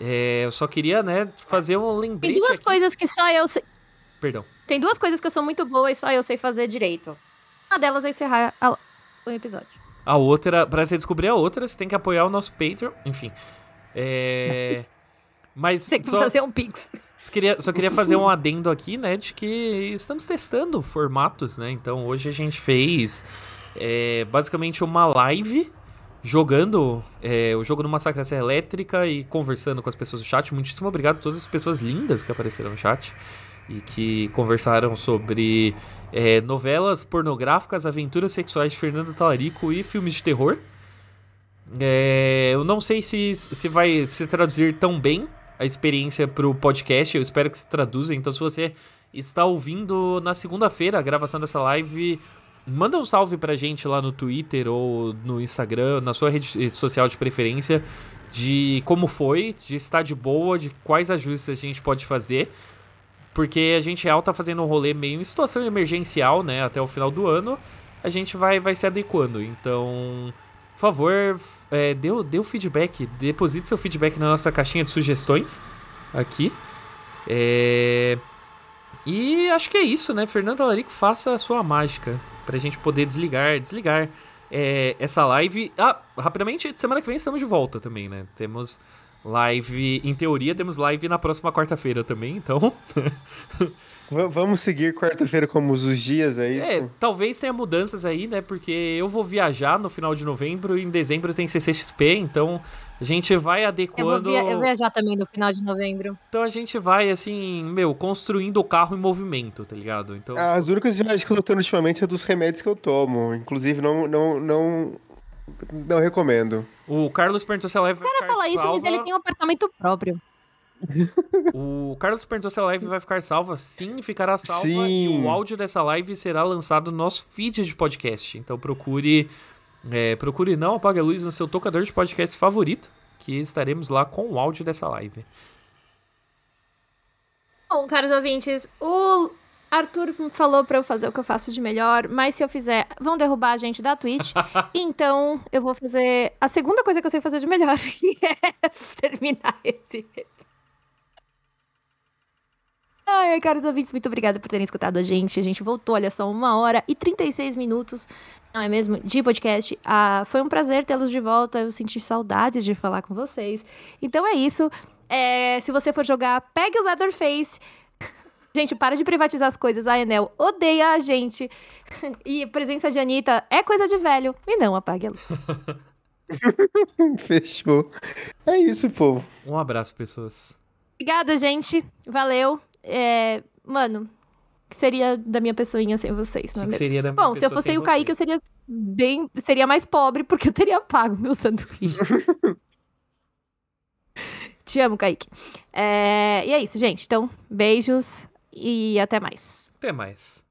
É, eu só queria, né, fazer um lembrete. Tem duas aqui. coisas que só eu sei. Perdão. Tem duas coisas que eu sou muito boa e só eu sei fazer direito. Uma delas é encerrar a... o episódio. A outra, pra você descobrir a outra, você tem que apoiar o nosso Patreon. Enfim. É. Mas. Tem que só... fazer um Pix. Só queria, só queria fazer um adendo aqui, né, de que estamos testando formatos, né? Então hoje a gente fez é, basicamente uma live jogando é, o jogo numa Sacra Serra Elétrica e conversando com as pessoas do chat. Muitíssimo obrigado a todas as pessoas lindas que apareceram no chat e que conversaram sobre é, novelas pornográficas, aventuras sexuais de Fernando Talarico e filmes de terror. É, eu não sei se, se vai se traduzir tão bem a experiência para o podcast, eu espero que se traduza. Então, se você está ouvindo na segunda-feira a gravação dessa live, Manda um salve pra gente lá no Twitter ou no Instagram, na sua rede social de preferência, de como foi, de estar de boa, de quais ajustes a gente pode fazer. Porque a gente real tá fazendo um rolê meio em situação emergencial, né? Até o final do ano. A gente vai, vai se adequando. Então, por favor, é, dê, dê o feedback. Deposite seu feedback na nossa caixinha de sugestões. Aqui. É... E acho que é isso, né? Fernando Alarico, faça a sua mágica pra gente poder desligar, desligar é, essa live. Ah, rapidamente, semana que vem estamos de volta também, né? Temos live, em teoria, temos live na próxima quarta-feira também, então. Vamos seguir quarta-feira como os dias, é isso? É, talvez tenha mudanças aí, né? Porque eu vou viajar no final de novembro e em dezembro tem CCXP, então a gente vai adequando. Eu vou, via eu viajar também no final de novembro. Então a gente vai, assim, meu, construindo o carro em movimento, tá ligado? Então... As únicas viagens que eu tô tendo ultimamente é dos remédios que eu tomo. Inclusive, não, não, não, não recomendo. O Carlos perguntou se a live. O cara fala isso, mas ele tem um apartamento próprio. o Carlos perguntou se a live vai ficar salva. Sim, ficará salva. Sim. E o áudio dessa live será lançado no nosso feed de podcast. Então procure. É, procure não apague a luz no seu tocador de podcast favorito. Que estaremos lá com o áudio dessa live. Bom, caros ouvintes, o Arthur falou para eu fazer o que eu faço de melhor, mas se eu fizer, vão derrubar a gente da Twitch. então, eu vou fazer a segunda coisa que eu sei fazer de melhor, que é terminar esse Ai, caros ouvintes, muito obrigada por terem escutado a gente. A gente voltou, olha só, uma hora e 36 minutos, não é mesmo? De podcast. Ah, foi um prazer tê-los de volta. Eu senti saudades de falar com vocês. Então é isso. É, se você for jogar, pegue o Leatherface. Gente, para de privatizar as coisas. A Enel odeia a gente. E presença de Anitta é coisa de velho. E não apague a luz. Fechou. É isso, povo. Um abraço, pessoas. Obrigada, gente. Valeu. É, mano, que seria da minha pessoinha sem vocês, não é Que mesmo? seria da minha Bom, se eu fosse sem o Kaique, eu seria bem. Seria mais pobre, porque eu teria pago meu sanduíche. Te amo, Kaique. É, e é isso, gente. Então, beijos e até mais. Até mais.